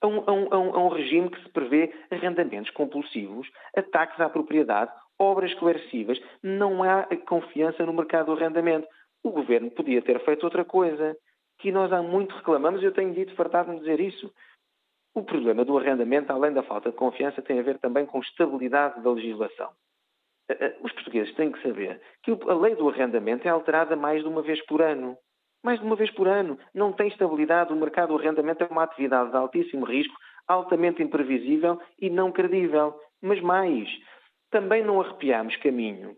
a um, a, um, a um, regime que se prevê arrendamentos compulsivos, ataques à propriedade obras coercivas, não há confiança no mercado do arrendamento. O governo podia ter feito outra coisa, que nós há muito reclamamos, e eu tenho dito fartado-me dizer isso. O problema do arrendamento, além da falta de confiança, tem a ver também com estabilidade da legislação. Eh, eh, os portugueses têm que saber que a lei do arrendamento é alterada mais de uma vez por ano. Mais de uma vez por ano. Não tem estabilidade. O mercado do arrendamento é uma atividade de altíssimo risco, altamente imprevisível e não credível. Mas mais, também não arrepiamos caminho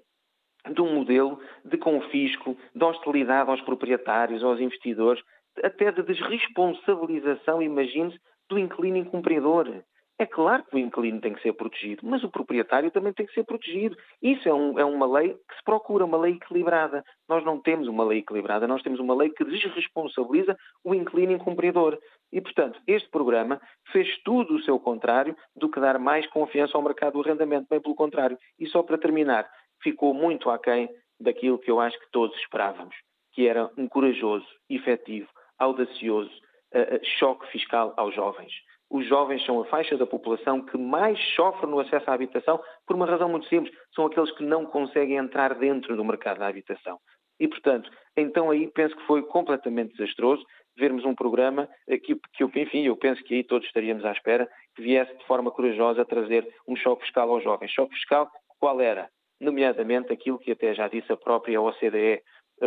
de um modelo de confisco, de hostilidade aos proprietários, aos investidores, até de desresponsabilização, imagine-se, do inquilino incumpridor. É claro que o inquilino tem que ser protegido, mas o proprietário também tem que ser protegido. Isso é, um, é, uma lei que se procura, uma lei equilibrada. Nós não temos uma lei equilibrada, nós temos uma lei que desresponsabiliza o inquilino incumpridor. E, portanto, este programa fez tudo o seu contrário do que dar mais confiança ao mercado do arrendamento, bem pelo contrário. E só para terminar, ficou muito aquém daquilo que eu acho que todos esperávamos, que era um corajoso, efetivo, audacioso uh, choque fiscal aos jovens. Os jovens são a faixa da população que mais sofre no acesso à habitação por uma razão muito simples. São aqueles que não conseguem entrar dentro do mercado da habitação. E, portanto, então aí penso que foi completamente desastroso vermos um programa que, que, enfim, eu penso que aí todos estaríamos à espera que viesse de forma corajosa trazer um choque fiscal aos jovens. Choque fiscal, qual era? Nomeadamente aquilo que até já disse a própria OCDE,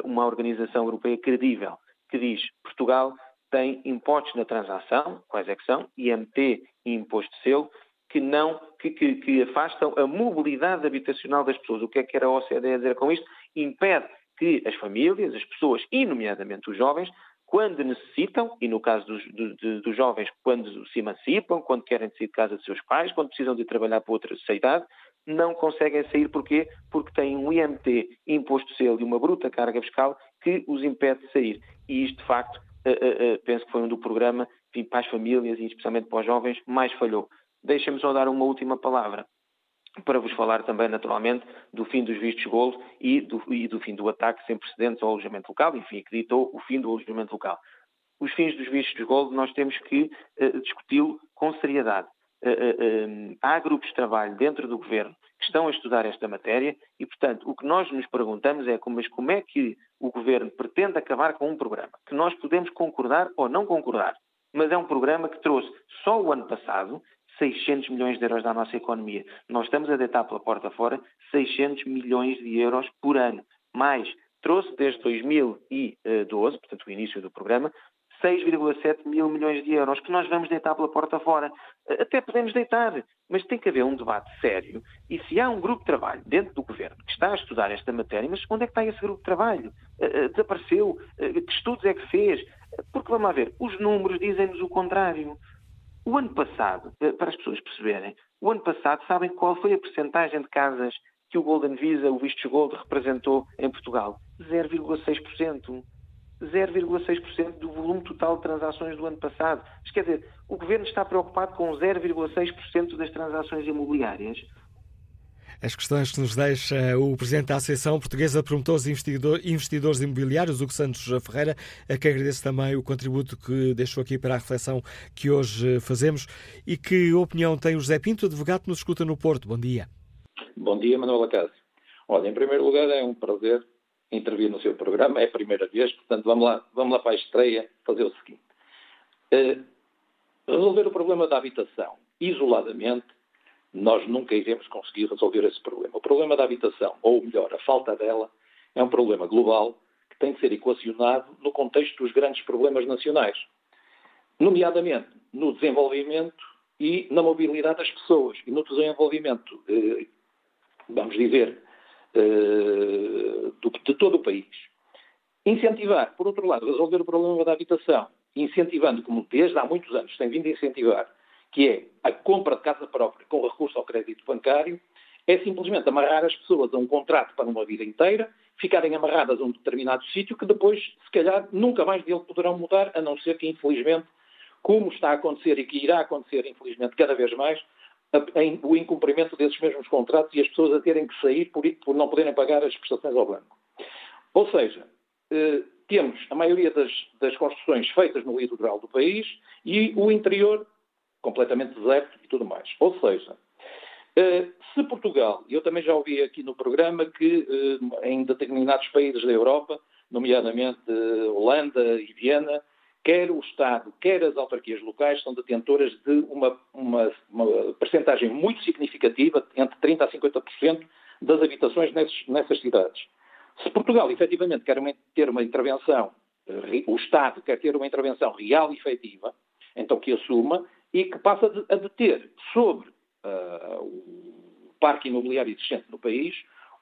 uma organização europeia credível, que diz Portugal tem impostos na transação, quais é que são, IMT e imposto de selo, que não, que, que, que, afastam a mobilidade habitacional das pessoas. O que é que era a OCDE a dizer com isto? Impede que as famílias, as pessoas, e nomeadamente os jovens, quando necessitam, e no caso dos, do, dos jovens, quando se emancipam, quando querem sair de casa dos seus pais, quando precisam de trabalhar para outra cidade, não conseguem sair. Porquê? Porque têm um IMT, imposto de selo e uma bruta carga fiscal que os impede de sair. E isto, de facto, penso que foi um do programa, para as famílias e especialmente para os jovens, mais falhou. Deixem-me só dar uma última palavra para vos falar também, naturalmente, do fim dos vistos gold e do, e do fim do ataque sem precedentes ao alojamento local, enfim, que ditou o fim do alojamento local. Os fins dos vistos gold nós temos que uh, discuti-lo com seriedade. Uh, uh, há grupos de trabalho dentro do governo que estão a estudar esta matéria e, portanto, o que nós nos perguntamos é como, mas como é que o governo pretende acabar com um programa que nós podemos concordar ou não concordar, mas é um programa que trouxe só o ano passado 600 milhões de euros da nossa economia. Nós estamos a deitar pela porta fora 600 milhões de euros por ano. Mais, trouxe desde 2012, portanto o início do programa, 6,7 mil milhões de euros que nós vamos deitar pela porta fora. Até podemos deitar, mas tem que haver um debate sério. E se há um grupo de trabalho dentro do governo que está a estudar esta matéria, mas onde é que está esse grupo de trabalho? Desapareceu? Que estudos é que fez? Porque vamos lá ver, os números dizem-nos o contrário. O ano passado, eh, para as pessoas perceberem, o ano passado sabem qual foi a percentagem de casas que o Golden Visa, o Vistos Gold, representou em Portugal? 0,6%. 0,6% do volume total de transações do ano passado. Mas, quer dizer, o Governo está preocupado com 0,6% das transações imobiliárias as questões que nos deixa o Presidente da Associação Portuguesa de Promotores e Investidores Imobiliários, Hugo Santos Ferreira, a que agradeço também o contributo que deixou aqui para a reflexão que hoje fazemos. E que opinião tem o José Pinto, advogado que nos escuta no Porto? Bom dia. Bom dia, Manuela Cássio. Olha, em primeiro lugar, é um prazer intervir no seu programa, é a primeira vez, portanto vamos lá, vamos lá para a estreia fazer o seguinte. Uh, resolver o problema da habitação isoladamente, nós nunca iremos conseguir resolver esse problema. O problema da habitação, ou melhor, a falta dela, é um problema global que tem de ser equacionado no contexto dos grandes problemas nacionais, nomeadamente no desenvolvimento e na mobilidade das pessoas e no desenvolvimento, eh, vamos dizer, de todo o país. Incentivar, por outro lado, resolver o problema da habitação, incentivando, como desde há muitos anos tem vindo a incentivar, que é a compra de casa própria com recurso ao crédito bancário, é simplesmente amarrar as pessoas a um contrato para uma vida inteira, ficarem amarradas a um determinado sítio que depois, se calhar, nunca mais dele poderão mudar, a não ser que, infelizmente, como está a acontecer e que irá acontecer, infelizmente, cada vez mais, o incumprimento desses mesmos contratos e as pessoas a terem que sair por, por não poderem pagar as prestações ao banco. Ou seja, eh, temos a maioria das, das, construções feitas no litoral do país e o interior completamente deserto e tudo mais. Ou seja, eh, se Portugal, eu também já ouvi aqui no programa que eh, em determinados países da Europa, nomeadamente eh, Holanda e Viena, quer o Estado, quer as autarquias locais são detentoras de uma, uma, uma percentagem muito significativa, entre 30% a 50% das habitações nessas, nessas cidades. Se Portugal efetivamente quer ter uma intervenção, o Estado quer ter uma intervenção real e efetiva, então que assuma e que passa a deter sobre uh, o parque imobiliário existente no país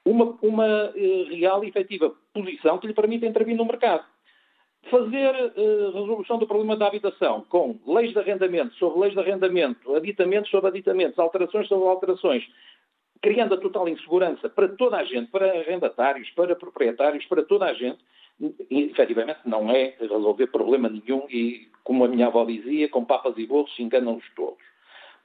uma, uma uh, real e efetiva posição que lhe permita intervir no mercado fazer uh, resolução do problema da habitação com leis de arrendamento sobre leis de arrendamento, aditamentos sobre aditamentos, alterações sobre alterações, criando a total insegurança para toda a gente, para arrendatários, para proprietários, para toda a gente, efetivamente não é resolver problema nenhum e, como a minha avó dizia, com papas e bolos se enganam-nos todos.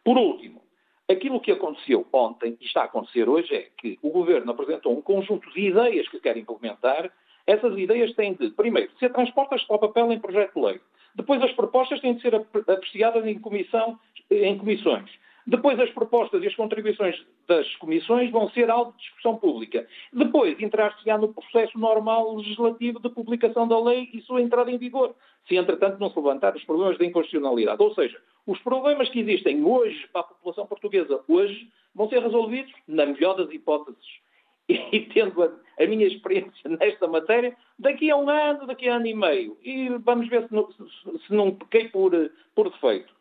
Por último, aquilo que aconteceu ontem e está a acontecer hoje é que o Governo apresentou um conjunto de ideias que quer implementar essas ideias têm de, primeiro, ser transpostas para o papel em projeto de lei. Depois as propostas têm de ser apreciadas em, comissão, em comissões. Depois as propostas e as contribuições das comissões vão ser alvo de discussão pública. Depois entrar-se-á no processo normal legislativo de publicação da lei e sua entrada em vigor, se entretanto não se levantar os problemas da inconstitucionalidade. Ou seja, os problemas que existem hoje para a população portuguesa hoje vão ser resolvidos, na melhor das hipóteses, [LAUGHS] e tendo a, a, minha experiência [LAUGHS] nesta matéria, daqui a um ano, daqui a ano e meio. E vamos ver se não, se, se não pequei por, por defeito.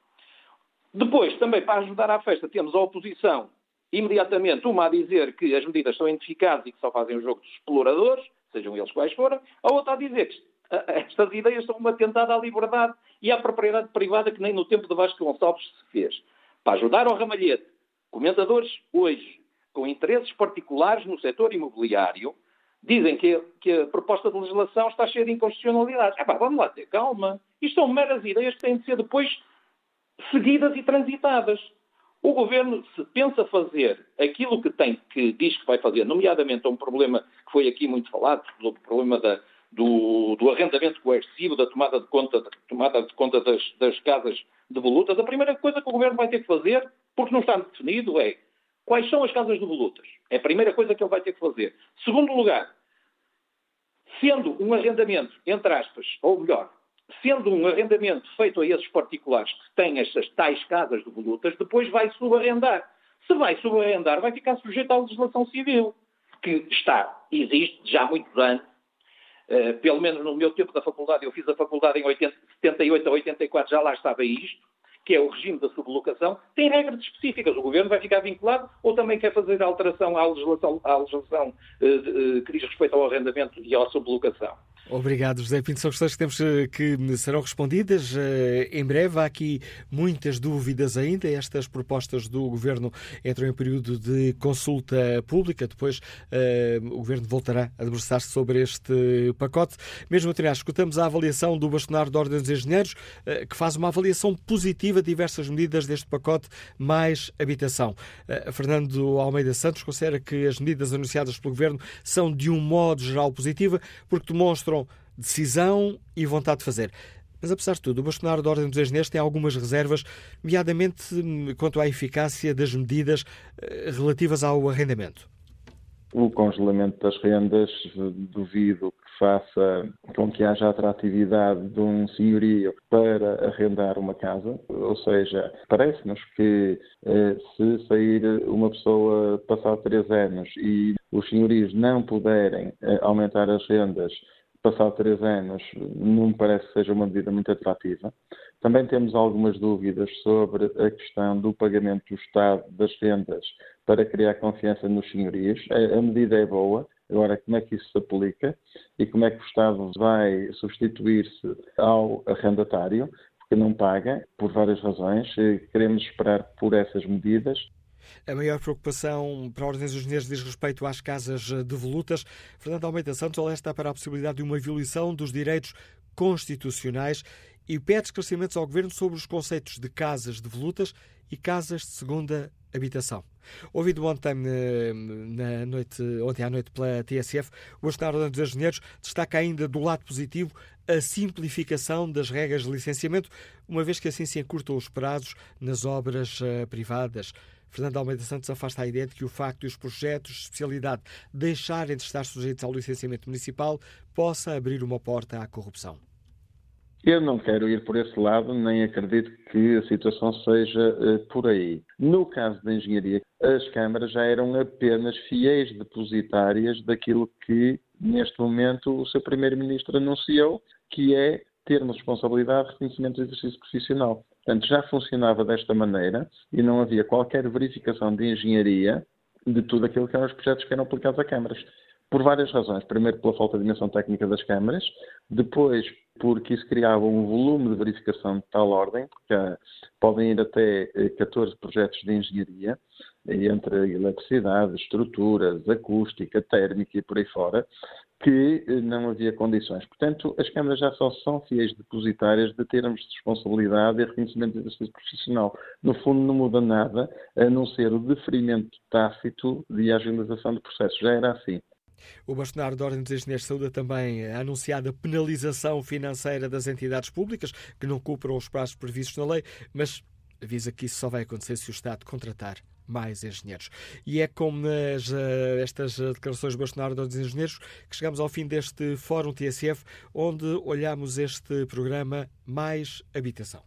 Depois, também para ajudar à festa, temos a oposição imediatamente, uma a dizer que as medidas são identificadas e que só fazem o jogo dos exploradores, sejam eles quais forem, a outra a dizer que estas ideias são uma tentada à liberdade e à propriedade privada que nem no tempo de Vasco Gonçalves se fez. Para ajudar ao ramalhete, comentadores hoje com interesses particulares no setor imobiliário, dizem que, que a proposta de legislação está cheia de inconstitucionalidades. Epá, vamos lá ter calma. Isto são meras ideias que têm de ser depois seguidas e transitadas. O governo, se pensa fazer aquilo que tem, que diz que vai fazer, nomeadamente um problema que foi aqui muito falado, o problema da, do, do, arrendamento coercivo, da tomada de conta, da tomada de conta das, das, casas de volutas, a primeira coisa que o governo vai ter que fazer, porque não está definido, é Quais são as casas de volutas? É a primeira coisa que ele vai ter que fazer. Segundo lugar, sendo um arrendamento, entre aspas, ou melhor, sendo um arrendamento feito a esses particulares que têm estas tais casas de volutas, depois vai subarrendar. Se vai subarrendar, vai ficar sujeito à legislação civil, que está, existe já há muitos anos. Uh, pelo menos no meu tempo da faculdade, eu fiz a faculdade em 80, 78 a 84, já lá estava isto que é o regime da sublocação, tem regras específicas. O Governo vai ficar vinculado ou também quer fazer alteração à legislação, à legislação eh, eh, que diz respeito ao arrendamento e à sublocação. Obrigado, José Pinto. São questões que, temos, eh, que serão respondidas eh, em breve. Há aqui muitas dúvidas ainda. Estas propostas do Governo entram em período de consulta pública. Depois uh, o Governo voltará a debruçar-se sobre este pacote. Mesmo a terminar, escutamos a avaliação do bastonário da Ordem dos Engenheiros, que faz uma avaliação positiva de diversas medidas deste pacote, mais habitação. Fernando Almeida Santos considera que as medidas anunciadas pelo Governo são, de um modo geral, positivas, porque demonstram decisão e vontade de fazer. Mas, apesar de tudo, o bastonário da Ordem dos Engenheiros tem algumas reservas, nomeadamente hum, quanto à eficácia das medidas eh, relativas ao arrendamento. o congelamento das rendas, duvido que faça com que haja atratividade de um senhorio para arrendar uma casa. Ou seja, parece-nos que eh, se sair uma pessoa passar três anos e os senhorios não puderem eh, aumentar as rendas passado três anos, não me parece que seja uma medida muito atrativa. Também temos algumas dúvidas sobre a questão do pagamento do Estado das rendas para criar confiança nos senhorios. A, medida é boa, agora como é que isso se aplica e como é que o Estado vai substituir-se ao arrendatário, porque não paga, por várias razões. Queremos esperar por essas medidas a maior preocupação para a Ordem dos Engenheiros diz respeito às casas devolutas. Fernando Almeida Santos alerta para a possibilidade de uma violação dos direitos constitucionais e pede esclarecimentos ao Governo sobre os conceitos de casas devolutas e casas de segunda habitação. Ouvido ontem, na noite, ontem à noite pela TSF, o Bastonário dos Engenheiros destaca ainda do lado positivo a simplificação das regras de licenciamento, uma vez que assim se encurtam os prazos nas obras eh, privadas. Fernando Almeida Santos afasta a ideia de que o facto de os projetos de especialidade deixarem de estar sujeitos ao licenciamento municipal possa abrir uma porta à corrupção. Eu não quero ir por esse lado, nem acredito que a situação seja uh, por aí. No caso da engenharia, as câmaras já eram apenas fiéis depositárias daquilo que, neste momento, o seu Primeiro-Ministro anunciou, que é termos responsabilidade, reconhecimento de exercício profissional. Portanto, já funcionava desta maneira e não havia qualquer verificação de engenharia de tudo aquilo que eram os projetos que eram aplicados a câmaras. Por várias razões. Primeiro, pela falta de dimensão técnica das câmaras. Depois, porque isso criava um volume de verificação de tal ordem, porque ah, podem ir até 14 eh, projetos de engenharia, entre eletricidade, estruturas, acústica, térmica e por aí fora, que eh, não havia condições. Portanto, as câmaras já só são fiéis depositárias de termos de responsabilidade e reconhecimento de exercício profissional. No fundo, não muda nada, a não ser o deferimento tácito de agilização de processos. Já era assim. O bastonário da Ordem dos Engenheiros de Saúde também a anunciada penalização financeira das entidades públicas que não cumpram os prazos previstos na lei, mas avisa que isso só vai acontecer se o Estado contratar mais engenheiros. E é com nas, eh, estas declarações do bastonário dos engenheiros que chegamos ao fim deste Fórum TSF, onde olhamos este programa Mais Habitação.